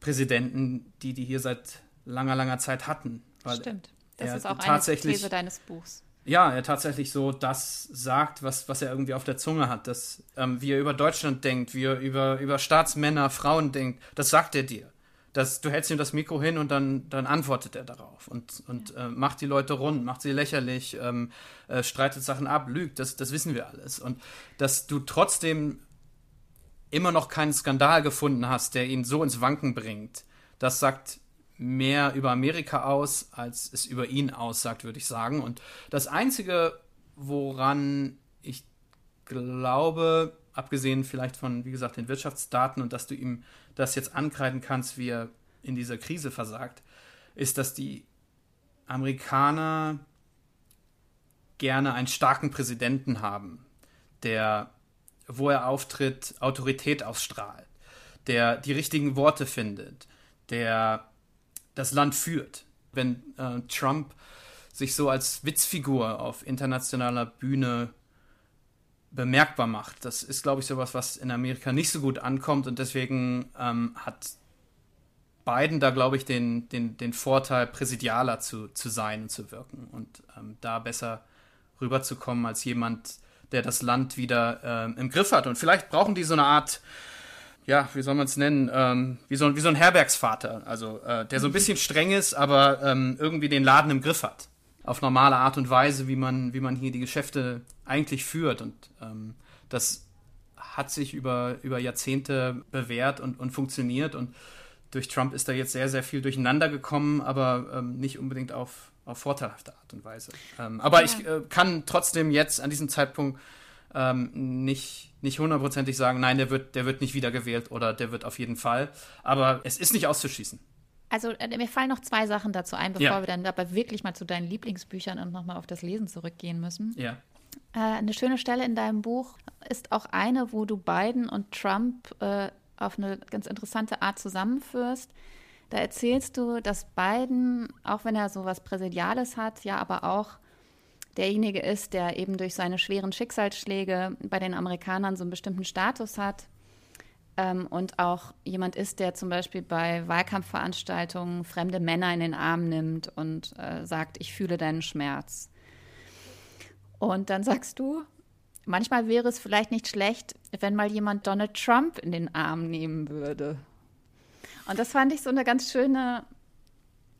Präsidenten, die die hier seit langer, langer Zeit hatten. Stimmt. Das er ist auch tatsächlich, eine These deines Buchs. Ja, er tatsächlich so das sagt, was, was er irgendwie auf der Zunge hat. Dass, ähm, wie er über Deutschland denkt, wie er über, über Staatsmänner, Frauen denkt, das sagt er dir. Das, du hältst ihm das Mikro hin und dann, dann antwortet er darauf und, und ja. äh, macht die Leute rund, macht sie lächerlich, ähm, äh, streitet Sachen ab, lügt, das, das wissen wir alles. Und dass du trotzdem immer noch keinen Skandal gefunden hast, der ihn so ins Wanken bringt, das sagt mehr über Amerika aus, als es über ihn aussagt, würde ich sagen. Und das Einzige, woran ich glaube, abgesehen vielleicht von, wie gesagt, den Wirtschaftsdaten und dass du ihm das jetzt ankreiden kannst, wie er in dieser Krise versagt, ist, dass die Amerikaner gerne einen starken Präsidenten haben, der, wo er auftritt, Autorität ausstrahlt, der die richtigen Worte findet, der das Land führt. Wenn äh, Trump sich so als Witzfigur auf internationaler Bühne bemerkbar macht. Das ist, glaube ich, sowas, was in Amerika nicht so gut ankommt und deswegen ähm, hat Biden da, glaube ich, den, den, den Vorteil, präsidialer zu, zu sein und zu wirken und ähm, da besser rüberzukommen als jemand, der das Land wieder ähm, im Griff hat. Und vielleicht brauchen die so eine Art ja, wie soll man es nennen, ähm, wie, so, wie so ein Herbergsvater, also äh, der so ein bisschen streng ist, aber ähm, irgendwie den Laden im Griff hat. Auf normale Art und Weise, wie man, wie man hier die Geschäfte eigentlich führt. Und ähm, das hat sich über, über Jahrzehnte bewährt und, und funktioniert. Und durch Trump ist da jetzt sehr, sehr viel durcheinander gekommen, aber ähm, nicht unbedingt auf, auf vorteilhafte Art und Weise. Ähm, aber ja. ich äh, kann trotzdem jetzt an diesem Zeitpunkt ähm, nicht, nicht hundertprozentig sagen, nein, der wird, der wird nicht wiedergewählt oder der wird auf jeden Fall. Aber es ist nicht auszuschließen. Also äh, mir fallen noch zwei Sachen dazu ein, bevor ja. wir dann aber wirklich mal zu deinen Lieblingsbüchern und nochmal auf das Lesen zurückgehen müssen. Ja. Äh, eine schöne Stelle in deinem Buch ist auch eine, wo du Biden und Trump äh, auf eine ganz interessante Art zusammenführst. Da erzählst du, dass Biden, auch wenn er so was Präsidiales hat, ja aber auch derjenige ist, der eben durch seine schweren Schicksalsschläge bei den Amerikanern so einen bestimmten Status hat ähm, und auch jemand ist, der zum Beispiel bei Wahlkampfveranstaltungen fremde Männer in den Arm nimmt und äh, sagt, ich fühle deinen Schmerz. Und dann sagst du, manchmal wäre es vielleicht nicht schlecht, wenn mal jemand Donald Trump in den Arm nehmen würde. Und das fand ich so eine ganz schöne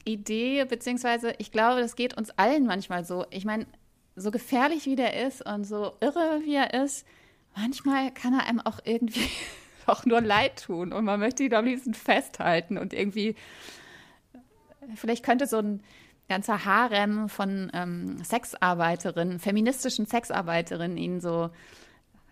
Idee, beziehungsweise ich glaube, das geht uns allen manchmal so. Ich meine, so gefährlich wie der ist und so irre wie er ist, manchmal kann er einem auch irgendwie [LAUGHS] auch nur leid tun und man möchte ihn am liebsten festhalten und irgendwie, vielleicht könnte so ein ganzer Harem von ähm, Sexarbeiterinnen, feministischen Sexarbeiterinnen ihn so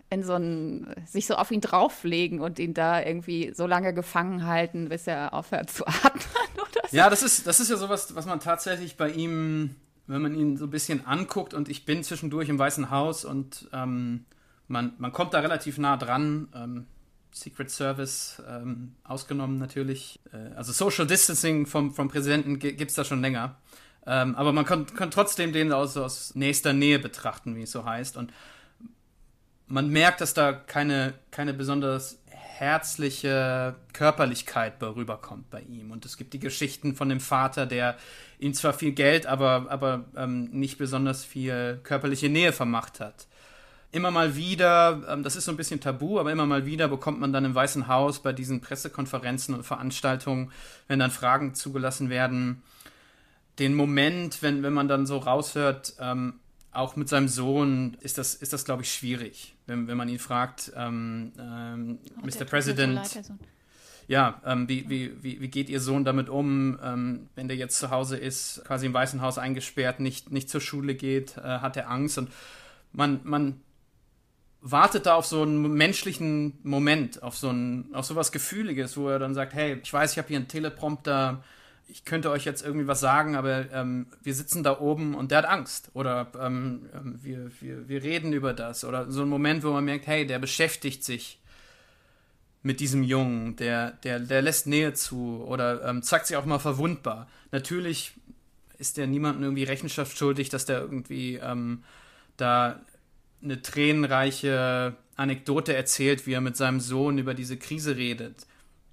in so ein, sich so auf ihn drauflegen und ihn da irgendwie so lange gefangen halten, bis er aufhört zu atmen [LAUGHS] oder so. Ja, das ist, das ist ja sowas, was man tatsächlich bei ihm wenn man ihn so ein bisschen anguckt und ich bin zwischendurch im Weißen Haus und ähm, man, man kommt da relativ nah dran. Ähm, Secret Service ähm, ausgenommen natürlich. Äh, also Social Distancing vom, vom Präsidenten gibt es da schon länger. Ähm, aber man kann, kann trotzdem den aus, aus nächster Nähe betrachten, wie es so heißt. Und man merkt, dass da keine, keine besonders herzliche Körperlichkeit rüberkommt bei ihm. Und es gibt die Geschichten von dem Vater, der ihm zwar viel Geld, aber, aber ähm, nicht besonders viel körperliche Nähe vermacht hat. Immer mal wieder, ähm, das ist so ein bisschen tabu, aber immer mal wieder bekommt man dann im Weißen Haus bei diesen Pressekonferenzen und Veranstaltungen, wenn dann Fragen zugelassen werden, den Moment, wenn, wenn man dann so raushört, ähm, auch mit seinem Sohn ist das, ist das glaube ich, schwierig, wenn, wenn man ihn fragt, ähm, ähm, Mr. President, ja, ähm, wie, wie, wie, wie geht Ihr Sohn damit um, ähm, wenn der jetzt zu Hause ist, quasi im Weißen Haus eingesperrt, nicht, nicht zur Schule geht, äh, hat er Angst und man, man wartet da auf so einen menschlichen Moment, auf so ein, auf sowas Gefühliges, wo er dann sagt, hey, ich weiß, ich habe hier einen Teleprompter, ich könnte euch jetzt irgendwie was sagen, aber ähm, wir sitzen da oben und der hat Angst. Oder ähm, ähm, wir, wir, wir reden über das. Oder so ein Moment, wo man merkt, hey, der beschäftigt sich mit diesem Jungen, der, der, der lässt Nähe zu oder ähm, zeigt sich auch mal verwundbar. Natürlich ist der niemandem irgendwie Rechenschaft schuldig, dass der irgendwie ähm, da eine tränenreiche Anekdote erzählt, wie er mit seinem Sohn über diese Krise redet.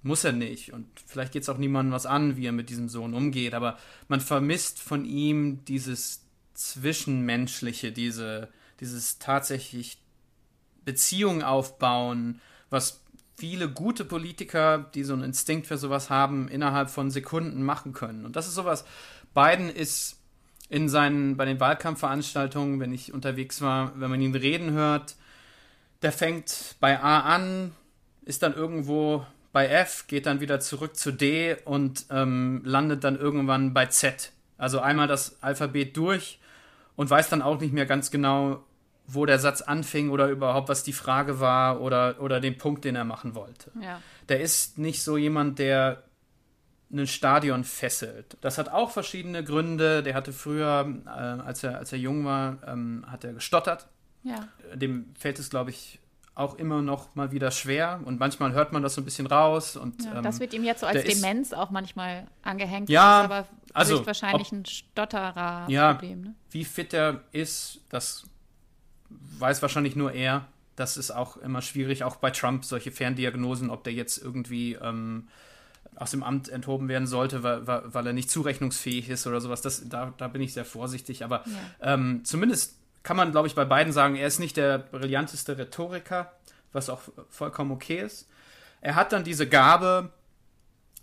Muss er nicht. Und vielleicht geht es auch niemandem was an, wie er mit diesem Sohn umgeht. Aber man vermisst von ihm dieses Zwischenmenschliche, diese, dieses tatsächlich Beziehungen aufbauen, was viele gute Politiker, die so einen Instinkt für sowas haben, innerhalb von Sekunden machen können. Und das ist sowas. Biden ist in seinen, bei den Wahlkampfveranstaltungen, wenn ich unterwegs war, wenn man ihn reden hört, der fängt bei A an, ist dann irgendwo bei F, geht dann wieder zurück zu D und ähm, landet dann irgendwann bei Z. Also einmal das Alphabet durch und weiß dann auch nicht mehr ganz genau, wo der Satz anfing oder überhaupt, was die Frage war oder, oder den Punkt, den er machen wollte. Ja. Der ist nicht so jemand, der ein Stadion fesselt. Das hat auch verschiedene Gründe. Der hatte früher, äh, als, er, als er jung war, ähm, hat er gestottert. Ja. Dem fällt es, glaube ich, auch immer noch mal wieder schwer und manchmal hört man das so ein bisschen raus. Und, ja, das ähm, wird ihm jetzt so als Demenz auch manchmal angehängt. Ja, das ist aber also wahrscheinlich ob, ein Stotterer ja. Ne? Wie fit er ist, das weiß wahrscheinlich nur er. Das ist auch immer schwierig, auch bei Trump, solche Ferndiagnosen, ob der jetzt irgendwie ähm, aus dem Amt enthoben werden sollte, weil, weil, er nicht zurechnungsfähig ist oder sowas. Das, da, da bin ich sehr vorsichtig. Aber ja. ähm, zumindest kann man, glaube ich, bei beiden sagen, er ist nicht der brillanteste Rhetoriker, was auch vollkommen okay ist. Er hat dann diese Gabe,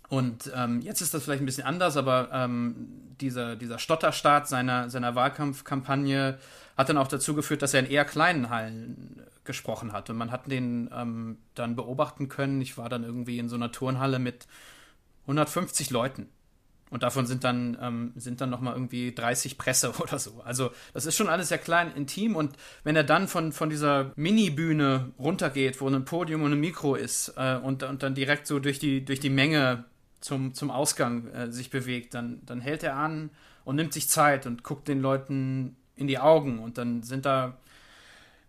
und ähm, jetzt ist das vielleicht ein bisschen anders, aber ähm, dieser, dieser Stotterstart seiner, seiner Wahlkampfkampagne hat dann auch dazu geführt, dass er in eher kleinen Hallen gesprochen hat. Und man hat den ähm, dann beobachten können. Ich war dann irgendwie in so einer Turnhalle mit 150 Leuten. Und davon sind dann, ähm, sind dann nochmal irgendwie 30 Presse [LAUGHS] oder so. Also das ist schon alles sehr klein, intim. Und wenn er dann von, von dieser Mini-Bühne runtergeht, wo ein Podium und ein Mikro ist äh, und, und dann direkt so durch die, durch die Menge zum, zum Ausgang äh, sich bewegt, dann, dann hält er an und nimmt sich Zeit und guckt den Leuten in die Augen. Und dann sind da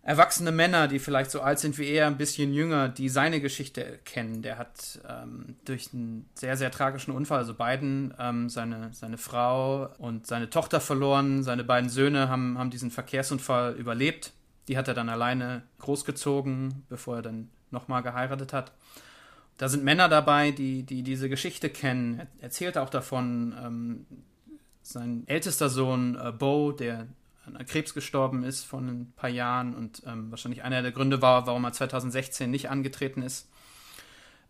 erwachsene Männer, die vielleicht so alt sind wie er, ein bisschen jünger, die seine Geschichte kennen. Der hat ähm, durch einen sehr, sehr tragischen Unfall, also beiden, ähm, seine, seine Frau und seine Tochter verloren. Seine beiden Söhne haben, haben diesen Verkehrsunfall überlebt. Die hat er dann alleine großgezogen, bevor er dann nochmal geheiratet hat. Da sind Männer dabei, die, die diese Geschichte kennen. Er erzählt auch davon, ähm, sein ältester Sohn äh, Bo, der an Krebs gestorben ist vor ein paar Jahren und ähm, wahrscheinlich einer der Gründe war, warum er 2016 nicht angetreten ist.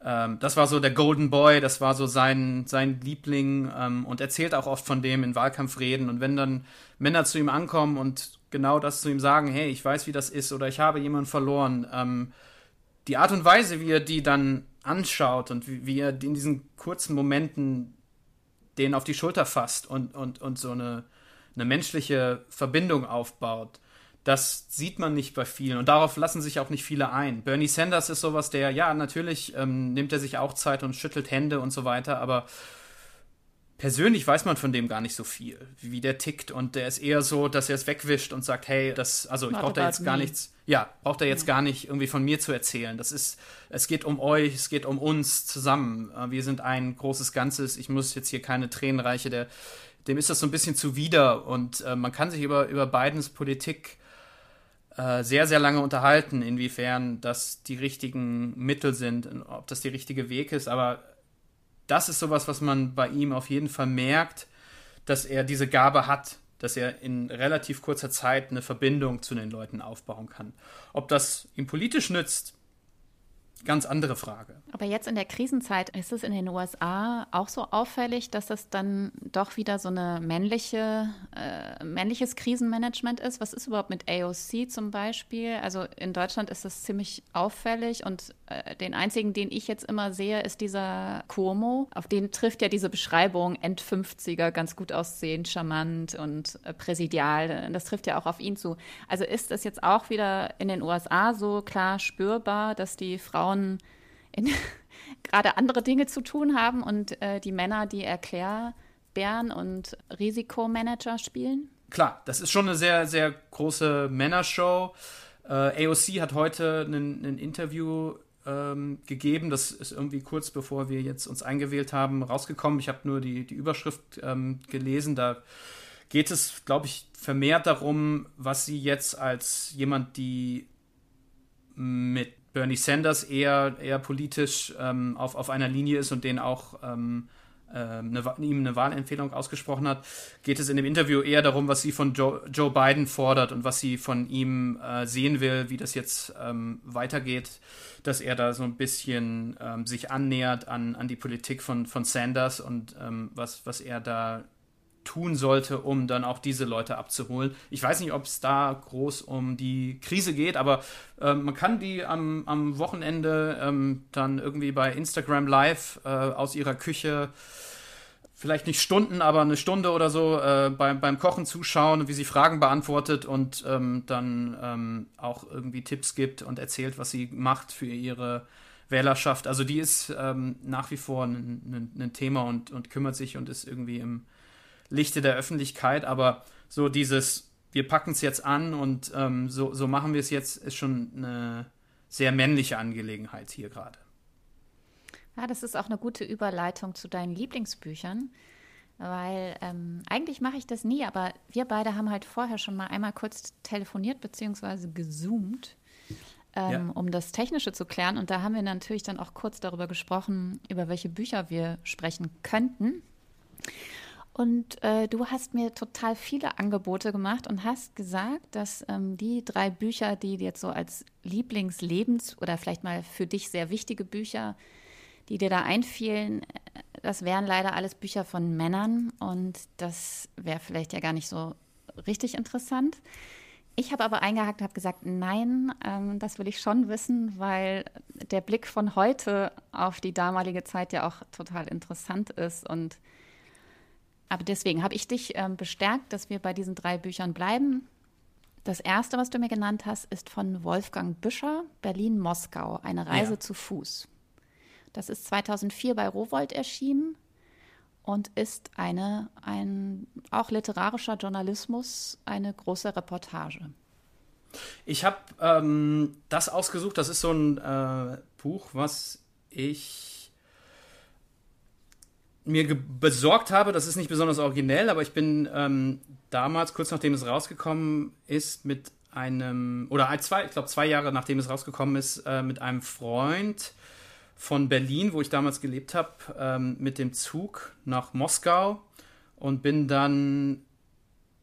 Ähm, das war so der Golden Boy, das war so sein, sein Liebling ähm, und erzählt auch oft von dem in Wahlkampfreden. Und wenn dann Männer zu ihm ankommen und genau das zu ihm sagen, hey, ich weiß, wie das ist oder ich habe jemanden verloren, ähm, die Art und Weise, wie er die dann anschaut und wie, wie er in diesen kurzen Momenten den auf die Schulter fasst und, und, und so eine eine menschliche Verbindung aufbaut. Das sieht man nicht bei vielen und darauf lassen sich auch nicht viele ein. Bernie Sanders ist sowas, der, ja, natürlich ähm, nimmt er sich auch Zeit und schüttelt Hände und so weiter, aber persönlich weiß man von dem gar nicht so viel, wie der tickt und der ist eher so, dass er es wegwischt und sagt, hey, das, also ich brauche da jetzt gar nichts. ja, braucht er jetzt gar nicht irgendwie von mir zu erzählen. Das ist, es geht um euch, es geht um uns zusammen. Äh, wir sind ein großes Ganzes. Ich muss jetzt hier keine Tränen reiche, der, dem ist das so ein bisschen zuwider und äh, man kann sich über, über Bidens Politik äh, sehr, sehr lange unterhalten, inwiefern das die richtigen Mittel sind, ob das der richtige Weg ist, aber das ist sowas, was man bei ihm auf jeden Fall merkt, dass er diese Gabe hat, dass er in relativ kurzer Zeit eine Verbindung zu den Leuten aufbauen kann. Ob das ihm politisch nützt, ganz andere Frage. Aber jetzt in der Krisenzeit ist es in den USA auch so auffällig, dass das dann doch wieder so eine männliche, äh, männliches Krisenmanagement ist. Was ist überhaupt mit AOC zum Beispiel? Also in Deutschland ist das ziemlich auffällig und den einzigen, den ich jetzt immer sehe, ist dieser Cuomo. Auf den trifft ja diese Beschreibung End-50er ganz gut aussehend, charmant und äh, präsidial. Das trifft ja auch auf ihn zu. Also ist es jetzt auch wieder in den USA so klar spürbar, dass die Frauen Frauen [LAUGHS] gerade andere Dinge zu tun haben und äh, die Männer, die Erklärbären und Risikomanager spielen? Klar, das ist schon eine sehr, sehr große Männershow. Äh, AOC hat heute ein Interview ähm, gegeben. Das ist irgendwie kurz bevor wir jetzt uns eingewählt haben, rausgekommen. Ich habe nur die, die Überschrift ähm, gelesen. Da geht es, glaube ich, vermehrt darum, was sie jetzt als jemand, die mit Bernie Sanders eher, eher politisch ähm, auf, auf einer Linie ist und den auch ähm, äh, eine, ihm eine Wahlempfehlung ausgesprochen hat, geht es in dem Interview eher darum, was sie von Joe, Joe Biden fordert und was sie von ihm äh, sehen will, wie das jetzt ähm, weitergeht, dass er da so ein bisschen ähm, sich annähert an, an die Politik von, von Sanders und ähm, was, was er da tun sollte, um dann auch diese Leute abzuholen. Ich weiß nicht, ob es da groß um die Krise geht, aber äh, man kann die am, am Wochenende ähm, dann irgendwie bei Instagram Live äh, aus ihrer Küche vielleicht nicht Stunden, aber eine Stunde oder so äh, beim, beim Kochen zuschauen, wie sie Fragen beantwortet und ähm, dann ähm, auch irgendwie Tipps gibt und erzählt, was sie macht für ihre Wählerschaft. Also die ist ähm, nach wie vor ein, ein, ein Thema und, und kümmert sich und ist irgendwie im, Lichte der Öffentlichkeit, aber so dieses, wir packen es jetzt an und ähm, so, so machen wir es jetzt, ist schon eine sehr männliche Angelegenheit hier gerade. Ja, das ist auch eine gute Überleitung zu deinen Lieblingsbüchern, weil ähm, eigentlich mache ich das nie, aber wir beide haben halt vorher schon mal einmal kurz telefoniert bzw. gezoomt. Ähm, ja. um das Technische zu klären. Und da haben wir natürlich dann auch kurz darüber gesprochen, über welche Bücher wir sprechen könnten. Und äh, du hast mir total viele Angebote gemacht und hast gesagt, dass ähm, die drei Bücher, die jetzt so als Lieblingslebens- oder vielleicht mal für dich sehr wichtige Bücher, die dir da einfielen, äh, das wären leider alles Bücher von Männern und das wäre vielleicht ja gar nicht so richtig interessant. Ich habe aber eingehakt und habe gesagt, nein, ähm, das will ich schon wissen, weil der Blick von heute auf die damalige Zeit ja auch total interessant ist und aber deswegen habe ich dich ähm, bestärkt, dass wir bei diesen drei Büchern bleiben. Das erste, was du mir genannt hast, ist von Wolfgang Büscher, Berlin-Moskau, eine Reise ja. zu Fuß. Das ist 2004 bei Rowold erschienen und ist eine, ein auch literarischer Journalismus, eine große Reportage. Ich habe ähm, das ausgesucht. Das ist so ein äh, Buch, was ich mir besorgt habe, das ist nicht besonders originell, aber ich bin ähm, damals, kurz nachdem es rausgekommen ist, mit einem, oder zwei, ich glaube zwei Jahre nachdem es rausgekommen ist, äh, mit einem Freund von Berlin, wo ich damals gelebt habe, ähm, mit dem Zug nach Moskau und bin dann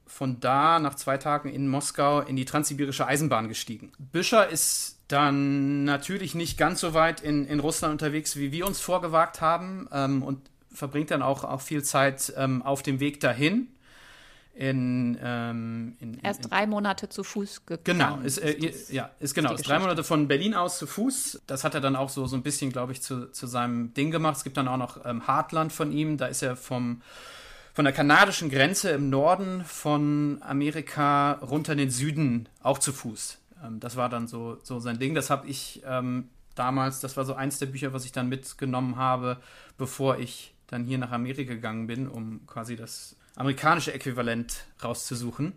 von da nach zwei Tagen in Moskau in die transsibirische Eisenbahn gestiegen. Büscher ist dann natürlich nicht ganz so weit in, in Russland unterwegs, wie wir uns vorgewagt haben ähm, und verbringt dann auch, auch viel Zeit ähm, auf dem Weg dahin. In, ähm, in, er ist drei Monate zu Fuß gegangen. Genau, ist, äh, ist ja, ist genau, ist drei Monate von Berlin aus zu Fuß. Das hat er dann auch so, so ein bisschen, glaube ich, zu, zu seinem Ding gemacht. Es gibt dann auch noch ähm, Hartland von ihm. Da ist er vom, von der kanadischen Grenze im Norden von Amerika runter in den Süden auch zu Fuß. Ähm, das war dann so, so sein Ding. Das habe ich ähm, damals, das war so eins der Bücher, was ich dann mitgenommen habe, bevor ich dann hier nach Amerika gegangen bin, um quasi das amerikanische Äquivalent rauszusuchen.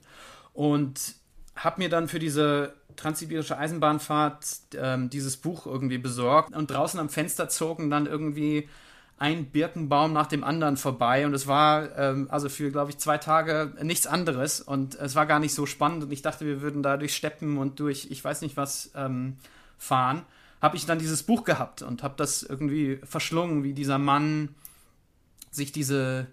Und habe mir dann für diese transsibirische Eisenbahnfahrt ähm, dieses Buch irgendwie besorgt und draußen am Fenster zogen dann irgendwie ein Birkenbaum nach dem anderen vorbei und es war ähm, also für, glaube ich, zwei Tage nichts anderes und es war gar nicht so spannend und ich dachte, wir würden da durch Steppen und durch, ich weiß nicht was, ähm, fahren. Habe ich dann dieses Buch gehabt und habe das irgendwie verschlungen, wie dieser Mann sich diese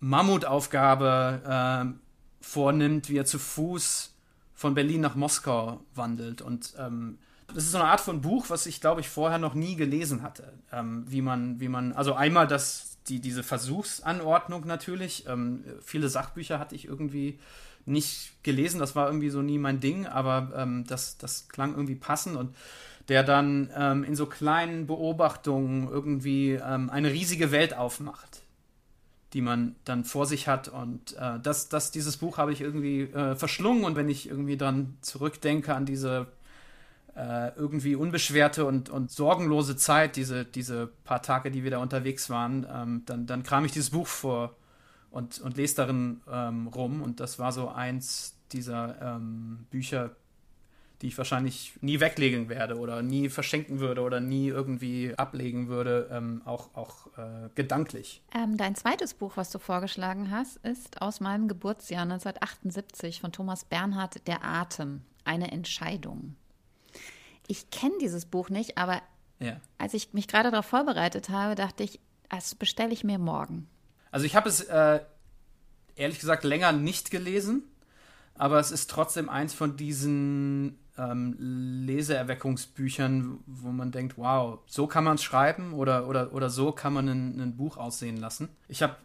Mammutaufgabe äh, vornimmt, wie er zu Fuß von Berlin nach Moskau wandelt und ähm, das ist so eine Art von Buch, was ich, glaube ich, vorher noch nie gelesen hatte. Ähm, wie man, wie man, also einmal das, die, diese Versuchsanordnung natürlich. Ähm, viele Sachbücher hatte ich irgendwie nicht gelesen, das war irgendwie so nie mein Ding, aber ähm, das, das klang irgendwie passend und der dann ähm, in so kleinen Beobachtungen irgendwie ähm, eine riesige Welt aufmacht, die man dann vor sich hat. Und äh, das, das, dieses Buch habe ich irgendwie äh, verschlungen und wenn ich irgendwie dann zurückdenke an diese äh, irgendwie unbeschwerte und, und sorgenlose Zeit, diese, diese paar Tage, die wir da unterwegs waren, ähm, dann, dann kram ich dieses Buch vor und, und lese darin ähm, rum. Und das war so eins dieser ähm, Bücher, die ich wahrscheinlich nie weglegen werde oder nie verschenken würde oder nie irgendwie ablegen würde, ähm, auch, auch äh, gedanklich. Ähm, dein zweites Buch, was du vorgeschlagen hast, ist aus meinem Geburtsjahr 1978 von Thomas Bernhard, Der Atem, eine Entscheidung. Ich kenne dieses Buch nicht, aber ja. als ich mich gerade darauf vorbereitet habe, dachte ich, das bestelle ich mir morgen. Also ich habe es äh, ehrlich gesagt länger nicht gelesen, aber es ist trotzdem eins von diesen ähm, Leseerweckungsbüchern, wo man denkt, wow, so kann man es schreiben oder, oder, oder so kann man ein, Buch aussehen lassen. Ich habe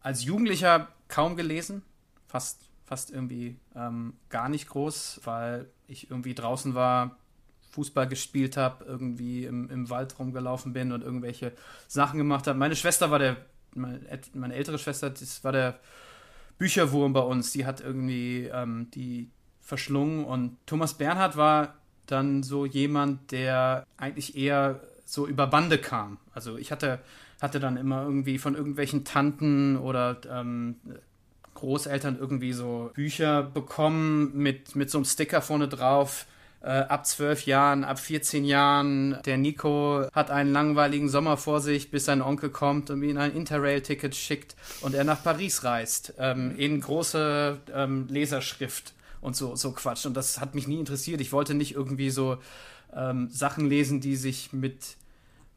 als Jugendlicher kaum gelesen, fast, fast irgendwie ähm, gar nicht groß, weil ich irgendwie draußen war, Fußball gespielt habe, irgendwie im, im Wald rumgelaufen bin und irgendwelche Sachen gemacht habe. Meine Schwester war der, meine, meine, ältere Schwester, das war der Bücherwurm bei uns, die hat irgendwie ähm, die verschlungen und Thomas Bernhard war dann so jemand, der eigentlich eher so über Bande kam. Also ich hatte, hatte dann immer irgendwie von irgendwelchen Tanten oder ähm, Großeltern irgendwie so Bücher bekommen mit, mit so einem Sticker vorne drauf äh, ab zwölf Jahren, ab 14 Jahren. Der Nico hat einen langweiligen Sommer vor sich, bis sein Onkel kommt und ihm ein Interrail-Ticket schickt und er nach Paris reist. Ähm, in große ähm, Leserschrift und so, so Quatsch. Und das hat mich nie interessiert. Ich wollte nicht irgendwie so ähm, Sachen lesen, die sich mit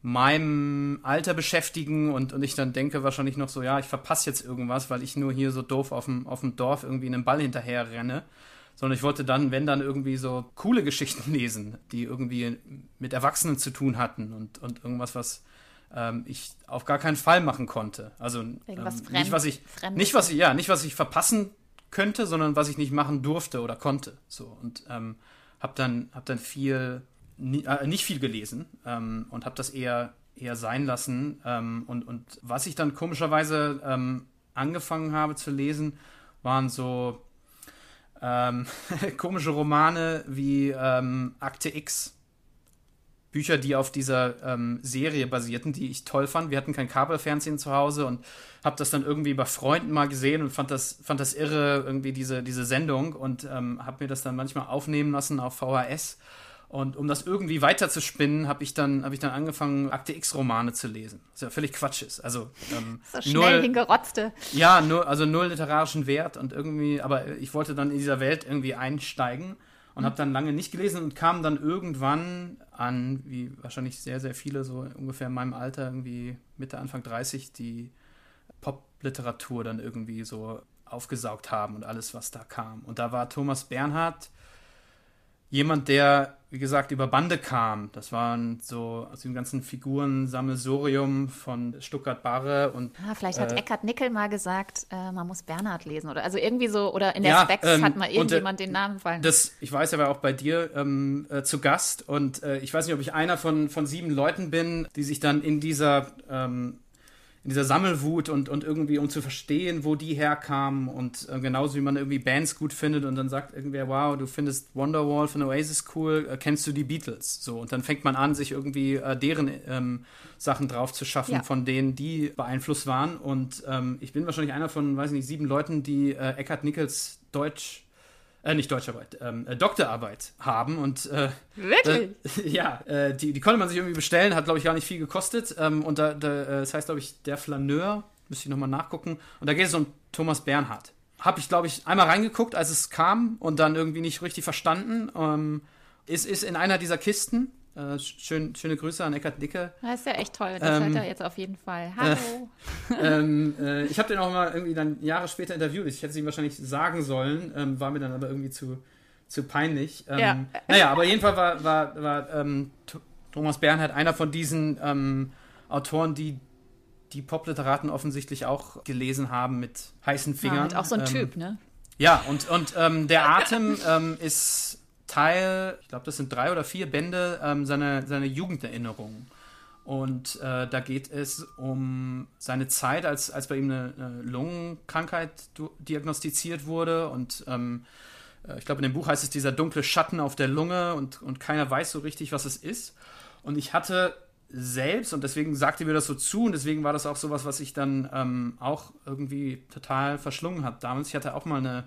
meinem Alter beschäftigen und, und ich dann denke wahrscheinlich noch so, ja, ich verpasse jetzt irgendwas, weil ich nur hier so doof auf dem, auf dem Dorf irgendwie einen Ball hinterher renne sondern ich wollte dann, wenn dann irgendwie so coole Geschichten [LAUGHS] lesen, die irgendwie mit Erwachsenen zu tun hatten und, und irgendwas, was ähm, ich auf gar keinen Fall machen konnte. Also ähm, nicht, was ich, nicht was ich, ja, nicht was ich verpassen könnte, sondern was ich nicht machen durfte oder konnte. So und ähm, habe dann, hab dann viel, äh, nicht viel gelesen ähm, und habe das eher eher sein lassen. Ähm, und, und was ich dann komischerweise ähm, angefangen habe zu lesen, waren so ähm, [LAUGHS] komische Romane wie ähm, Akte X. Bücher, die auf dieser ähm, Serie basierten, die ich toll fand. Wir hatten kein Kabelfernsehen zu Hause und habe das dann irgendwie bei Freunden mal gesehen und fand das, fand das irre, irgendwie diese, diese Sendung und ähm, habe mir das dann manchmal aufnehmen lassen auf VHS und um das irgendwie weiter zu spinnen, habe ich, dann, hab ich dann angefangen, Akte X-Romane zu lesen. Was ja völlig Quatsch ist. Also, ähm, so schnell null, hingerotzte. Ja, nur, also null literarischen Wert und irgendwie, aber ich wollte dann in dieser Welt irgendwie einsteigen und mhm. habe dann lange nicht gelesen und kam dann irgendwann an, wie wahrscheinlich sehr, sehr viele, so ungefähr in meinem Alter, irgendwie Mitte, Anfang 30, die Pop-Literatur dann irgendwie so aufgesaugt haben und alles, was da kam. Und da war Thomas Bernhard jemand, der, wie gesagt, über Bande kam. Das waren so aus dem ganzen Figurensammelsurium von Stuttgart Barre und. Ah, vielleicht hat äh, Eckhard Nickel mal gesagt, äh, man muss Bernhard lesen oder also irgendwie so, oder in der ja, Specs ähm, hat mal irgendjemand und, den Namen fallen. Das, ich weiß, er war auch bei dir ähm, äh, zu Gast und äh, ich weiß nicht, ob ich einer von, von sieben Leuten bin, die sich dann in dieser ähm, in dieser Sammelwut und, und irgendwie, um zu verstehen, wo die herkamen und äh, genauso wie man irgendwie Bands gut findet und dann sagt irgendwer, wow, du findest Wonderwall von Oasis cool, äh, kennst du die Beatles? So, und dann fängt man an, sich irgendwie äh, deren ähm, Sachen drauf zu schaffen, ja. von denen die beeinflusst waren und ähm, ich bin wahrscheinlich einer von, weiß ich nicht, sieben Leuten, die äh, Eckhard Nichols Deutsch äh, nicht Deutscharbeit, ähm, äh, Doktorarbeit haben und äh, Wirklich? Äh, [LAUGHS] ja, äh, die, die konnte man sich irgendwie bestellen, hat glaube ich gar nicht viel gekostet ähm, und da, da, äh, das heißt glaube ich der Flaneur, müsste ich nochmal nachgucken und da geht es um Thomas Bernhard. Habe ich glaube ich einmal reingeguckt, als es kam und dann irgendwie nicht richtig verstanden. Ähm, ist, ist in einer dieser Kisten äh, schön, schöne Grüße an Eckhard Dicke. Das ist ja echt toll. Das ähm, hört er jetzt auf jeden Fall. Äh, Hallo. Äh, [LAUGHS] ähm, äh, ich habe den auch mal irgendwie dann Jahre später interviewt. Ich hätte es ihm wahrscheinlich sagen sollen, ähm, war mir dann aber irgendwie zu, zu peinlich. Ähm, ja. Naja, aber jedenfalls war, war, war ähm, Thomas Bernhard einer von diesen ähm, Autoren, die die Popliteraten offensichtlich auch gelesen haben mit heißen Fingern. Ja, auch so ein Typ, ne? Ja, und, und der Atem ist Teil, ich glaube, das sind drei oder vier Bände, ähm, seine, seine Jugenderinnerungen. Und äh, da geht es um seine Zeit, als, als bei ihm eine, eine Lungenkrankheit diagnostiziert wurde. Und ähm, äh, ich glaube, in dem Buch heißt es dieser dunkle Schatten auf der Lunge und, und keiner weiß so richtig, was es ist. Und ich hatte selbst, und deswegen sagte mir das so zu, und deswegen war das auch sowas, was ich dann ähm, auch irgendwie total verschlungen habe damals. Ich hatte auch mal eine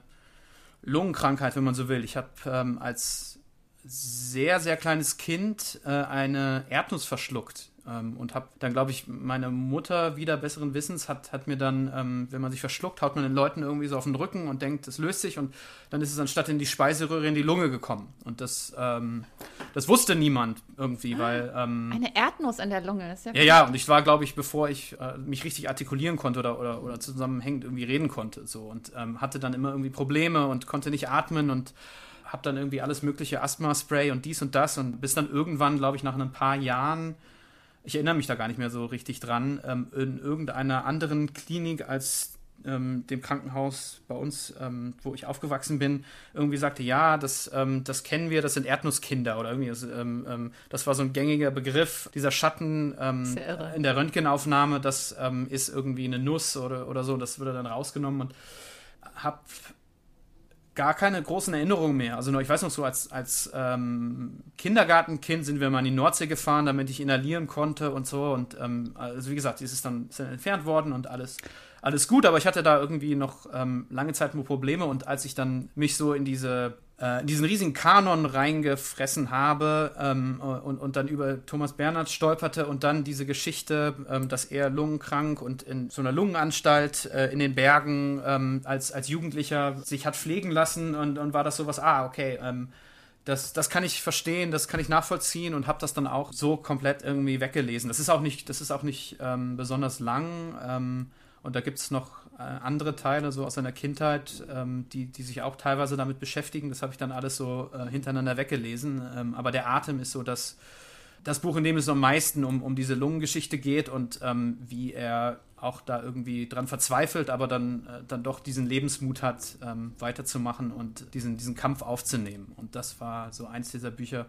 Lungenkrankheit, wenn man so will. Ich habe ähm, als sehr, sehr kleines Kind äh, eine Erdnuss verschluckt ähm, und habe dann, glaube ich, meine Mutter wieder besseren Wissens hat, hat mir dann, ähm, wenn man sich verschluckt, haut man den Leuten irgendwie so auf den Rücken und denkt, das löst sich und dann ist es anstatt in die Speiseröhre in die Lunge gekommen. Und das, ähm, das wusste niemand irgendwie, ah, weil. Ähm, Eine Erdnuss in der Lunge, ist ja Ja, ja, und ich war, glaube ich, bevor ich äh, mich richtig artikulieren konnte oder, oder, oder zusammenhängend irgendwie reden konnte, so und ähm, hatte dann immer irgendwie Probleme und konnte nicht atmen und habe dann irgendwie alles mögliche Asthma-Spray und dies und das und bis dann irgendwann, glaube ich, nach ein paar Jahren ich erinnere mich da gar nicht mehr so richtig dran, ähm, in irgendeiner anderen Klinik als ähm, dem Krankenhaus bei uns, ähm, wo ich aufgewachsen bin, irgendwie sagte, ja, das, ähm, das kennen wir, das sind Erdnusskinder oder irgendwie. Das, ähm, ähm, das war so ein gängiger Begriff. Dieser Schatten in der Röntgenaufnahme, das ist irgendwie eine Nuss oder, oder so. Das wurde dann rausgenommen und habe gar keine großen Erinnerungen mehr. Also ich weiß noch so, als, als ähm, Kindergartenkind sind wir mal in die Nordsee gefahren, damit ich inhalieren konnte und so. Und ähm, also wie gesagt, es ist dann, ist entfernt worden und alles, alles gut, aber ich hatte da irgendwie noch ähm, lange Zeit nur Probleme und als ich dann mich so in diese äh, in diesen riesigen Kanon reingefressen habe ähm, und, und dann über Thomas Bernhard stolperte und dann diese Geschichte, ähm, dass er lungenkrank und in so einer Lungenanstalt äh, in den Bergen ähm, als, als Jugendlicher sich hat pflegen lassen und, und war das sowas, ah, okay, ähm, das, das kann ich verstehen, das kann ich nachvollziehen und habe das dann auch so komplett irgendwie weggelesen. Das ist auch nicht, das ist auch nicht ähm, besonders lang ähm, und da gibt es noch äh, andere Teile so aus seiner Kindheit, ähm, die, die sich auch teilweise damit beschäftigen. Das habe ich dann alles so äh, hintereinander weggelesen. Ähm, aber der Atem ist so das, das Buch, in dem es am meisten um, um diese Lungengeschichte geht und ähm, wie er auch da irgendwie dran verzweifelt, aber dann, äh, dann doch diesen Lebensmut hat, ähm, weiterzumachen und diesen, diesen Kampf aufzunehmen. Und das war so eins dieser Bücher,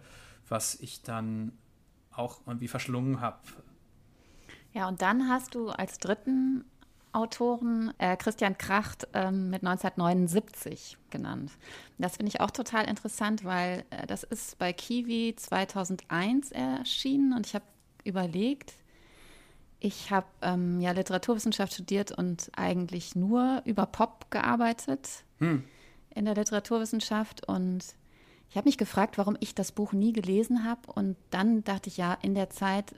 was ich dann auch irgendwie verschlungen habe. Ja, und dann hast du als dritten Autoren äh, Christian Kracht ähm, mit 1979 genannt. Das finde ich auch total interessant, weil äh, das ist bei Kiwi 2001 erschienen und ich habe überlegt, ich habe ähm, ja Literaturwissenschaft studiert und eigentlich nur über Pop gearbeitet hm. in der Literaturwissenschaft und ich habe mich gefragt, warum ich das Buch nie gelesen habe und dann dachte ich ja, in der Zeit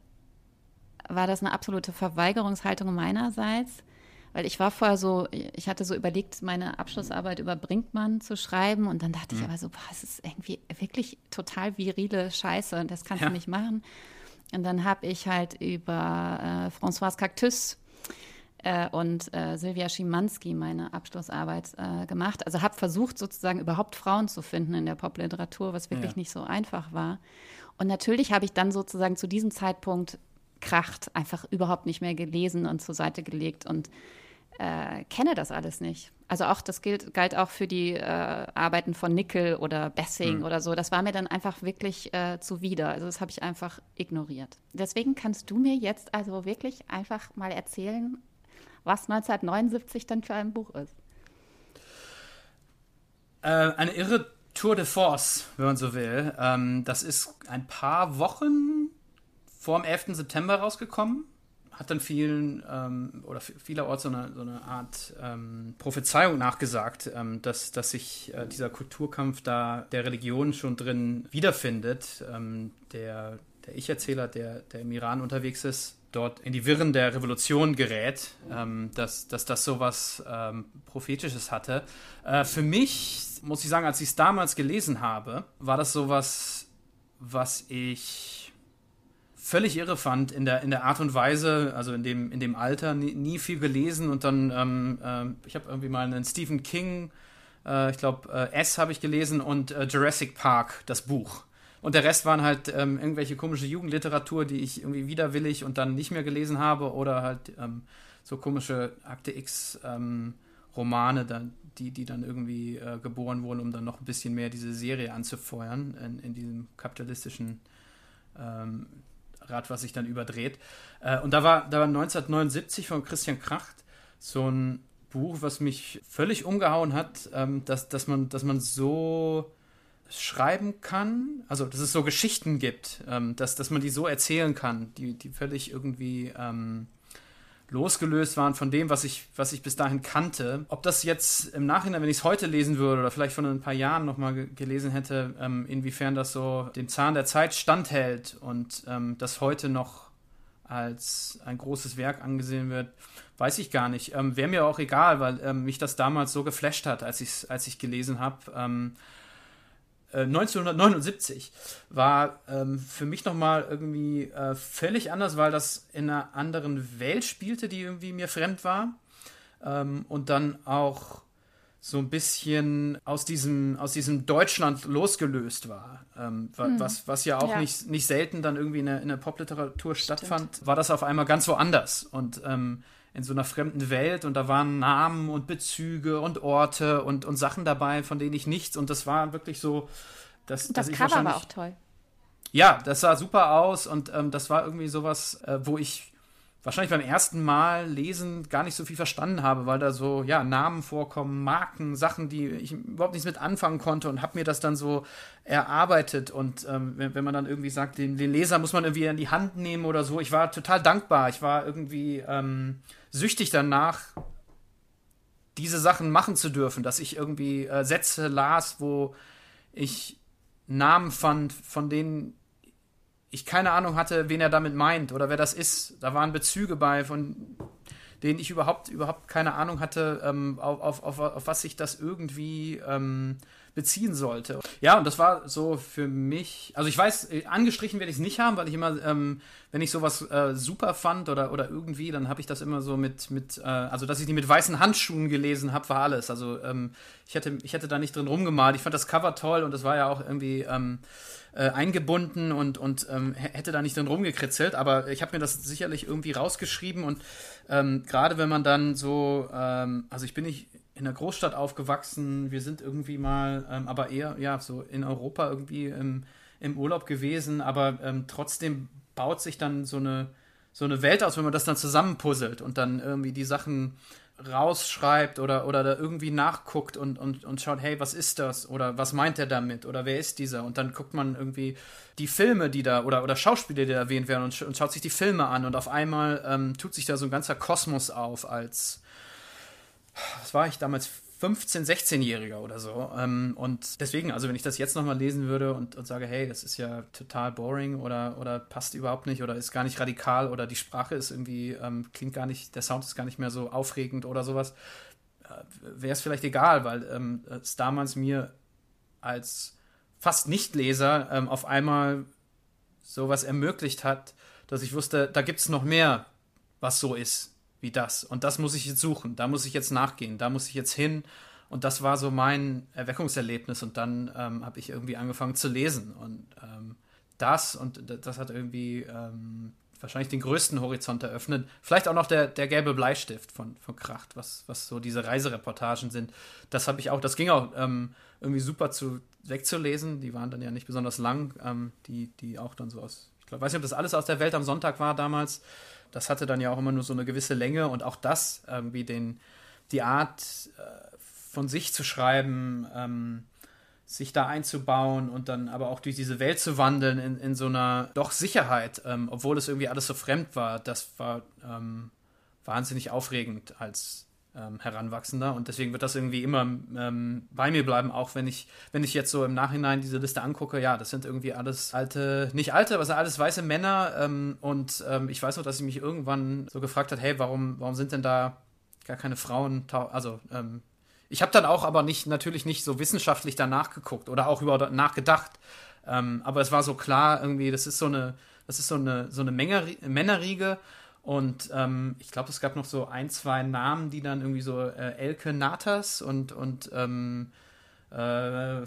war das eine absolute Verweigerungshaltung meinerseits weil ich war vorher so, ich hatte so überlegt, meine Abschlussarbeit über Brinkmann zu schreiben und dann dachte mhm. ich aber so, boah, es ist irgendwie wirklich total virile Scheiße und das kannst ja. du nicht machen. Und dann habe ich halt über äh, Françoise Cactus äh, und äh, Silvia Schimanski meine Abschlussarbeit äh, gemacht. Also habe versucht, sozusagen überhaupt Frauen zu finden in der Popliteratur, was wirklich ja. nicht so einfach war. Und natürlich habe ich dann sozusagen zu diesem Zeitpunkt Kracht einfach überhaupt nicht mehr gelesen und zur Seite gelegt und äh, kenne das alles nicht. Also auch das gilt, galt auch für die äh, Arbeiten von Nickel oder Bessing mhm. oder so. Das war mir dann einfach wirklich äh, zuwider. Also das habe ich einfach ignoriert. Deswegen kannst du mir jetzt also wirklich einfach mal erzählen, was 1979 dann für ein Buch ist. Äh, eine irre Tour de Force, wenn man so will. Ähm, das ist ein paar Wochen vor dem 11. September rausgekommen hat dann vielen ähm, oder vielerorts so eine, so eine Art ähm, Prophezeiung nachgesagt, ähm, dass, dass sich äh, dieser Kulturkampf da der Religion schon drin wiederfindet. Ähm, der der Ich-Erzähler, der, der im Iran unterwegs ist, dort in die Wirren der Revolution gerät, ähm, dass, dass das so was ähm, Prophetisches hatte. Äh, für mich, muss ich sagen, als ich es damals gelesen habe, war das so was, was ich völlig irre fand in der, in der Art und Weise, also in dem, in dem Alter, nie, nie viel gelesen und dann, ähm, äh, ich habe irgendwie mal einen Stephen King, äh, ich glaube, äh, S habe ich gelesen und äh, Jurassic Park, das Buch. Und der Rest waren halt ähm, irgendwelche komische Jugendliteratur, die ich irgendwie widerwillig und dann nicht mehr gelesen habe oder halt ähm, so komische Akte X ähm, Romane, dann, die, die dann irgendwie äh, geboren wurden, um dann noch ein bisschen mehr diese Serie anzufeuern in, in diesem kapitalistischen ähm, Rad, was sich dann überdreht. Äh, und da war, da war 1979 von Christian Kracht so ein Buch, was mich völlig umgehauen hat, ähm, dass, dass, man, dass man so schreiben kann, also dass es so Geschichten gibt, ähm, dass, dass man die so erzählen kann, die, die völlig irgendwie ähm, losgelöst waren von dem, was ich, was ich bis dahin kannte. Ob das jetzt im Nachhinein, wenn ich es heute lesen würde oder vielleicht von ein paar Jahren nochmal gelesen hätte, ähm, inwiefern das so dem Zahn der Zeit standhält und ähm, das heute noch als ein großes Werk angesehen wird, weiß ich gar nicht. Ähm, Wäre mir auch egal, weil ähm, mich das damals so geflasht hat, als ich es als ich gelesen habe. Ähm, 1979 äh, war ähm, für mich nochmal irgendwie äh, völlig anders, weil das in einer anderen Welt spielte, die irgendwie mir fremd war. Ähm, und dann auch so ein bisschen aus diesem, aus diesem Deutschland losgelöst war. Ähm, mhm. was, was ja auch ja. Nicht, nicht selten dann irgendwie in der, in der Popliteratur stattfand, war das auf einmal ganz woanders. Und ähm, in so einer fremden Welt und da waren Namen und Bezüge und Orte und, und Sachen dabei, von denen ich nichts und das war wirklich so. Dass, das dass Cover war auch toll. Ja, das sah super aus und ähm, das war irgendwie sowas, äh, wo ich wahrscheinlich beim ersten Mal lesen gar nicht so viel verstanden habe, weil da so ja Namen vorkommen, Marken, Sachen, die ich überhaupt nichts mit anfangen konnte und habe mir das dann so erarbeitet. Und ähm, wenn, wenn, man dann irgendwie sagt, den, den, Leser muss man irgendwie in die Hand nehmen oder so, ich war total dankbar, ich war irgendwie ähm, süchtig danach, diese Sachen machen zu dürfen, dass ich irgendwie äh, Sätze las, wo ich Namen fand, von denen ich keine Ahnung hatte, wen er damit meint oder wer das ist. Da waren Bezüge bei, von denen ich überhaupt, überhaupt keine Ahnung hatte, ähm, auf, auf, auf, auf, was sich das irgendwie ähm, beziehen sollte. Ja, und das war so für mich, also ich weiß, äh, angestrichen werde ich es nicht haben, weil ich immer, ähm, wenn ich sowas äh, super fand oder, oder irgendwie, dann habe ich das immer so mit, mit äh, also dass ich die mit weißen Handschuhen gelesen habe, war alles. Also ähm, ich, hätte, ich hätte da nicht drin rumgemalt. Ich fand das Cover toll und das war ja auch irgendwie ähm, äh, eingebunden und, und ähm, hätte da nicht drin rumgekritzelt, aber ich habe mir das sicherlich irgendwie rausgeschrieben und ähm, gerade wenn man dann so, ähm, also ich bin nicht in einer Großstadt aufgewachsen. Wir sind irgendwie mal, ähm, aber eher, ja, so in Europa irgendwie im, im Urlaub gewesen. Aber ähm, trotzdem baut sich dann so eine, so eine Welt aus, wenn man das dann zusammenpuzzelt und dann irgendwie die Sachen rausschreibt oder, oder da irgendwie nachguckt und, und, und schaut, hey, was ist das? Oder was meint er damit? Oder wer ist dieser? Und dann guckt man irgendwie die Filme, die da, oder, oder Schauspieler, die da erwähnt werden und, und schaut sich die Filme an und auf einmal ähm, tut sich da so ein ganzer Kosmos auf als, was war ich damals, 15-, 16-Jähriger oder so. Ähm, und deswegen, also wenn ich das jetzt nochmal lesen würde und, und sage, hey, das ist ja total boring oder, oder passt überhaupt nicht oder ist gar nicht radikal oder die Sprache ist irgendwie, ähm, klingt gar nicht, der Sound ist gar nicht mehr so aufregend oder sowas, äh, wäre es vielleicht egal, weil ähm, es damals mir als fast Nichtleser ähm, auf einmal sowas ermöglicht hat, dass ich wusste, da gibt es noch mehr, was so ist wie das. Und das muss ich jetzt suchen, da muss ich jetzt nachgehen, da muss ich jetzt hin. Und das war so mein Erweckungserlebnis. Und dann ähm, habe ich irgendwie angefangen zu lesen. Und ähm, das, und das hat irgendwie ähm, wahrscheinlich den größten Horizont eröffnet. Vielleicht auch noch der, der gelbe Bleistift von, von Kracht, was, was so diese Reisereportagen sind. Das habe ich auch, das ging auch ähm, irgendwie super zu, wegzulesen. Die waren dann ja nicht besonders lang, ähm, die, die auch dann so aus, ich glaube, weiß nicht, ob das alles aus der Welt am Sonntag war damals das hatte dann ja auch immer nur so eine gewisse Länge und auch das irgendwie den, die Art äh, von sich zu schreiben, ähm, sich da einzubauen und dann aber auch durch diese Welt zu wandeln in, in so einer doch Sicherheit, ähm, obwohl es irgendwie alles so fremd war, das war ähm, wahnsinnig aufregend als ähm, Heranwachsender und deswegen wird das irgendwie immer ähm, bei mir bleiben, auch wenn ich, wenn ich jetzt so im Nachhinein diese Liste angucke, ja, das sind irgendwie alles alte, nicht alte, aber sind alles weiße Männer ähm, und ähm, ich weiß noch, dass ich mich irgendwann so gefragt hat, hey, warum, warum sind denn da gar keine Frauen, also ähm, ich habe dann auch aber nicht, natürlich nicht so wissenschaftlich danach geguckt oder auch über nachgedacht. Ähm, aber es war so klar, irgendwie, das ist so eine, das ist so eine, so eine Männerriege. Und ähm, ich glaube, es gab noch so ein, zwei Namen, die dann irgendwie so äh, Elke Natas und, und ähm, äh,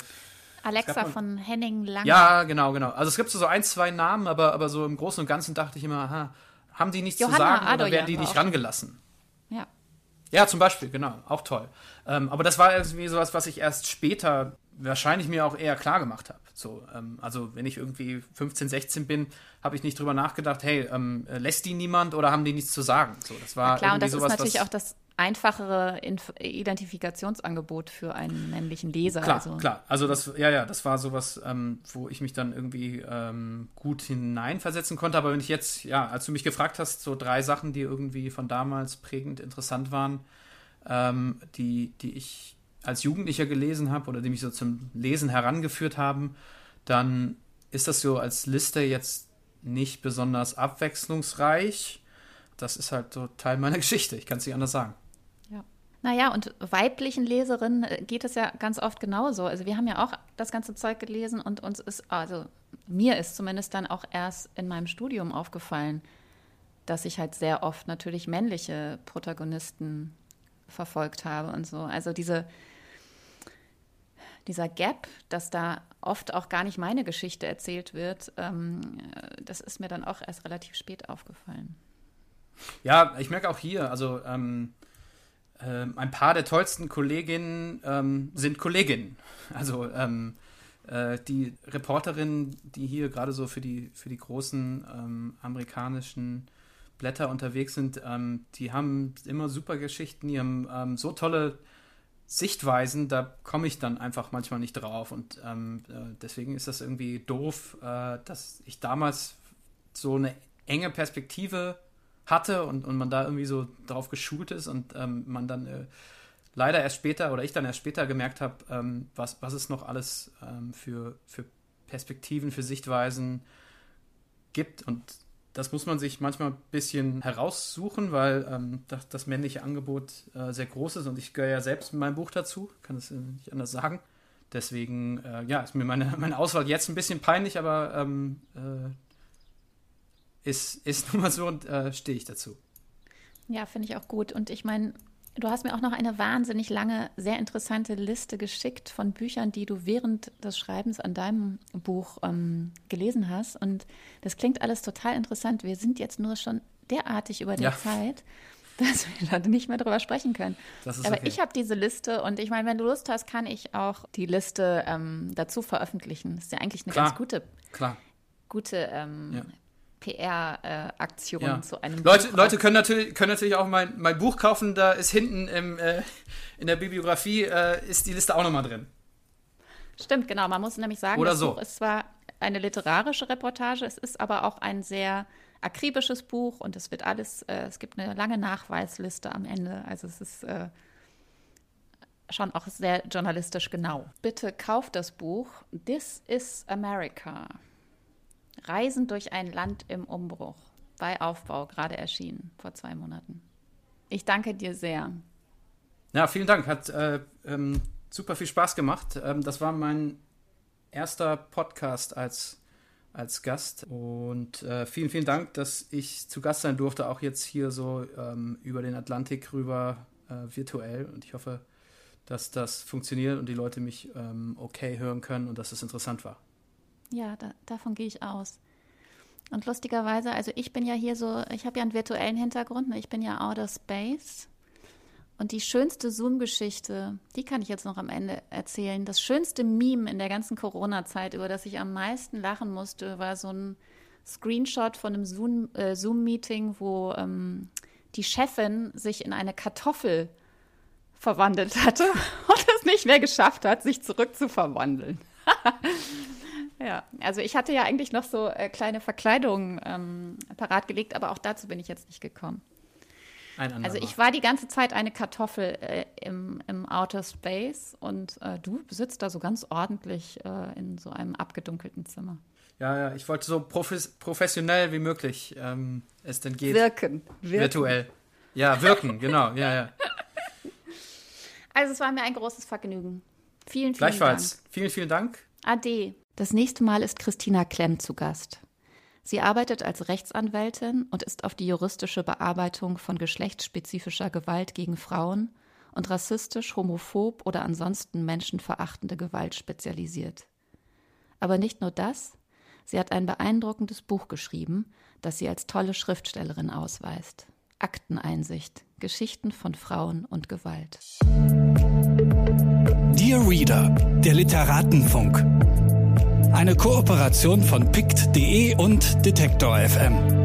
Alexa von Henning Lang. Ja, genau, genau. Also es gibt so ein, zwei Namen, aber, aber so im Großen und Ganzen dachte ich immer, aha, haben die nichts Johanna zu sagen Adoyan oder werden die nicht rangelassen? Ja. Ja, zum Beispiel, genau, auch toll. Ähm, aber das war irgendwie sowas, was ich erst später wahrscheinlich mir auch eher klar gemacht habe. So, ähm, also wenn ich irgendwie 15, 16 bin, habe ich nicht drüber nachgedacht, hey, ähm, lässt die niemand oder haben die nichts zu sagen? So, das war ja, klar, und das sowas, ist natürlich auch das einfachere Inf Identifikationsangebot für einen männlichen Leser. Klar, also. klar. Also das, ja, ja, das war sowas, ähm, wo ich mich dann irgendwie ähm, gut hineinversetzen konnte. Aber wenn ich jetzt, ja, als du mich gefragt hast, so drei Sachen, die irgendwie von damals prägend interessant waren, ähm, die, die ich als Jugendlicher gelesen habe oder die mich so zum Lesen herangeführt haben, dann ist das so als Liste jetzt nicht besonders abwechslungsreich. Das ist halt so Teil meiner [LAUGHS] Geschichte. Ich kann es nicht anders sagen. Naja, und weiblichen Leserinnen äh, geht es ja ganz oft genauso. Also wir haben ja auch das ganze Zeug gelesen und uns ist, also mir ist zumindest dann auch erst in meinem Studium aufgefallen, dass ich halt sehr oft natürlich männliche Protagonisten verfolgt habe und so. Also diese, dieser Gap, dass da oft auch gar nicht meine Geschichte erzählt wird, ähm, das ist mir dann auch erst relativ spät aufgefallen. Ja, ich merke auch hier, also ähm, äh, ein paar der tollsten Kolleginnen ähm, sind Kolleginnen. [LAUGHS] Also ähm, äh, die Reporterinnen, die hier gerade so für die, für die großen ähm, amerikanischen Blätter unterwegs sind, ähm, die haben immer super Geschichten, die haben so tolle Sichtweisen, da komme ich dann einfach manchmal nicht drauf. Und ähm, äh, deswegen ist das irgendwie doof, äh, dass ich damals so eine enge Perspektive hatte und, und man da irgendwie so drauf geschult ist und ähm, man dann äh, leider erst später oder ich dann erst später gemerkt habe, ähm, was, was es noch alles ähm, für, für Perspektiven, für Sichtweisen gibt. Und das muss man sich manchmal ein bisschen heraussuchen, weil ähm, das, das, männliche Angebot äh, sehr groß ist und ich gehöre ja selbst in meinem Buch dazu, kann es nicht anders sagen. Deswegen, äh, ja, ist mir meine, [LAUGHS] meine Auswahl jetzt ein bisschen peinlich, aber ähm, äh, ist, ist [LAUGHS] nun mal so und äh, stehe ich dazu. Ja, finde ich auch gut. Und ich meine, du hast mir auch noch eine wahnsinnig lange, sehr interessante Liste geschickt von Büchern, die du während des Schreibens an deinem Buch ähm, gelesen hast. Und das klingt alles total interessant. Wir sind jetzt nur schon derartig über die ja. Zeit [LAUGHS] dass wir da nicht mehr drüber sprechen können. Aber okay. ich habe diese Liste und ich meine, wenn du Lust hast, kann ich auch die Liste ähm, dazu veröffentlichen. Das ist ja eigentlich eine Klar. ganz gute, Klar. gute ähm, ja. PR-Aktion ja. zu einem Leute, Buch Leute können natürlich, können natürlich auch mein, mein Buch kaufen, da ist hinten im, äh, in der Bibliografie äh, ist die Liste auch nochmal drin. Stimmt, genau. Man muss nämlich sagen, Oder das so. Buch ist zwar eine literarische Reportage, es ist aber auch ein sehr akribisches Buch und es wird alles, äh, es gibt eine lange Nachweisliste am Ende. Also es ist äh, schon auch sehr journalistisch genau. Bitte kauft das Buch This is America. Reisen durch ein Land im Umbruch. Bei Aufbau, gerade erschienen, vor zwei Monaten. Ich danke dir sehr. Ja, vielen Dank. Hat äh, ähm, super viel Spaß gemacht. Ähm, das war mein erster Podcast als, als Gast. Und äh, vielen, vielen Dank, dass ich zu Gast sein durfte, auch jetzt hier so ähm, über den Atlantik rüber äh, virtuell. Und ich hoffe, dass das funktioniert und die Leute mich ähm, okay hören können und dass es interessant war. Ja, da, davon gehe ich aus. Und lustigerweise, also ich bin ja hier so, ich habe ja einen virtuellen Hintergrund, ne? ich bin ja Outer Space. Und die schönste Zoom-Geschichte, die kann ich jetzt noch am Ende erzählen. Das schönste Meme in der ganzen Corona-Zeit, über das ich am meisten lachen musste, war so ein Screenshot von einem äh, Zoom-Meeting, wo ähm, die Chefin sich in eine Kartoffel verwandelt hatte [LAUGHS] und es nicht mehr geschafft hat, sich zurückzuverwandeln. [LAUGHS] ja, also ich hatte ja eigentlich noch so äh, kleine Verkleidungen ähm, parat gelegt, aber auch dazu bin ich jetzt nicht gekommen. also ich war die ganze Zeit eine Kartoffel äh, im, im Outer Space und äh, du sitzt da so ganz ordentlich äh, in so einem abgedunkelten Zimmer. Ja, ja, ich wollte so profes professionell wie möglich ähm, es denn geht. Wirken, wirken. Virtuell. Ja, wirken, genau, ja, ja. Also es war mir ein großes Vergnügen. Vielen, vielen Gleichfalls. Dank. Vielen, vielen Dank. Ade. Das nächste Mal ist Christina Klemm zu Gast. Sie arbeitet als Rechtsanwältin und ist auf die juristische Bearbeitung von geschlechtsspezifischer Gewalt gegen Frauen und rassistisch, homophob oder ansonsten menschenverachtende Gewalt spezialisiert. Aber nicht nur das, sie hat ein beeindruckendes Buch geschrieben, das sie als tolle Schriftstellerin ausweist. Akteneinsicht, Geschichten von Frauen und Gewalt. Dear Reader, der Literatenfunk. Eine Kooperation von pict.de und Detektor FM.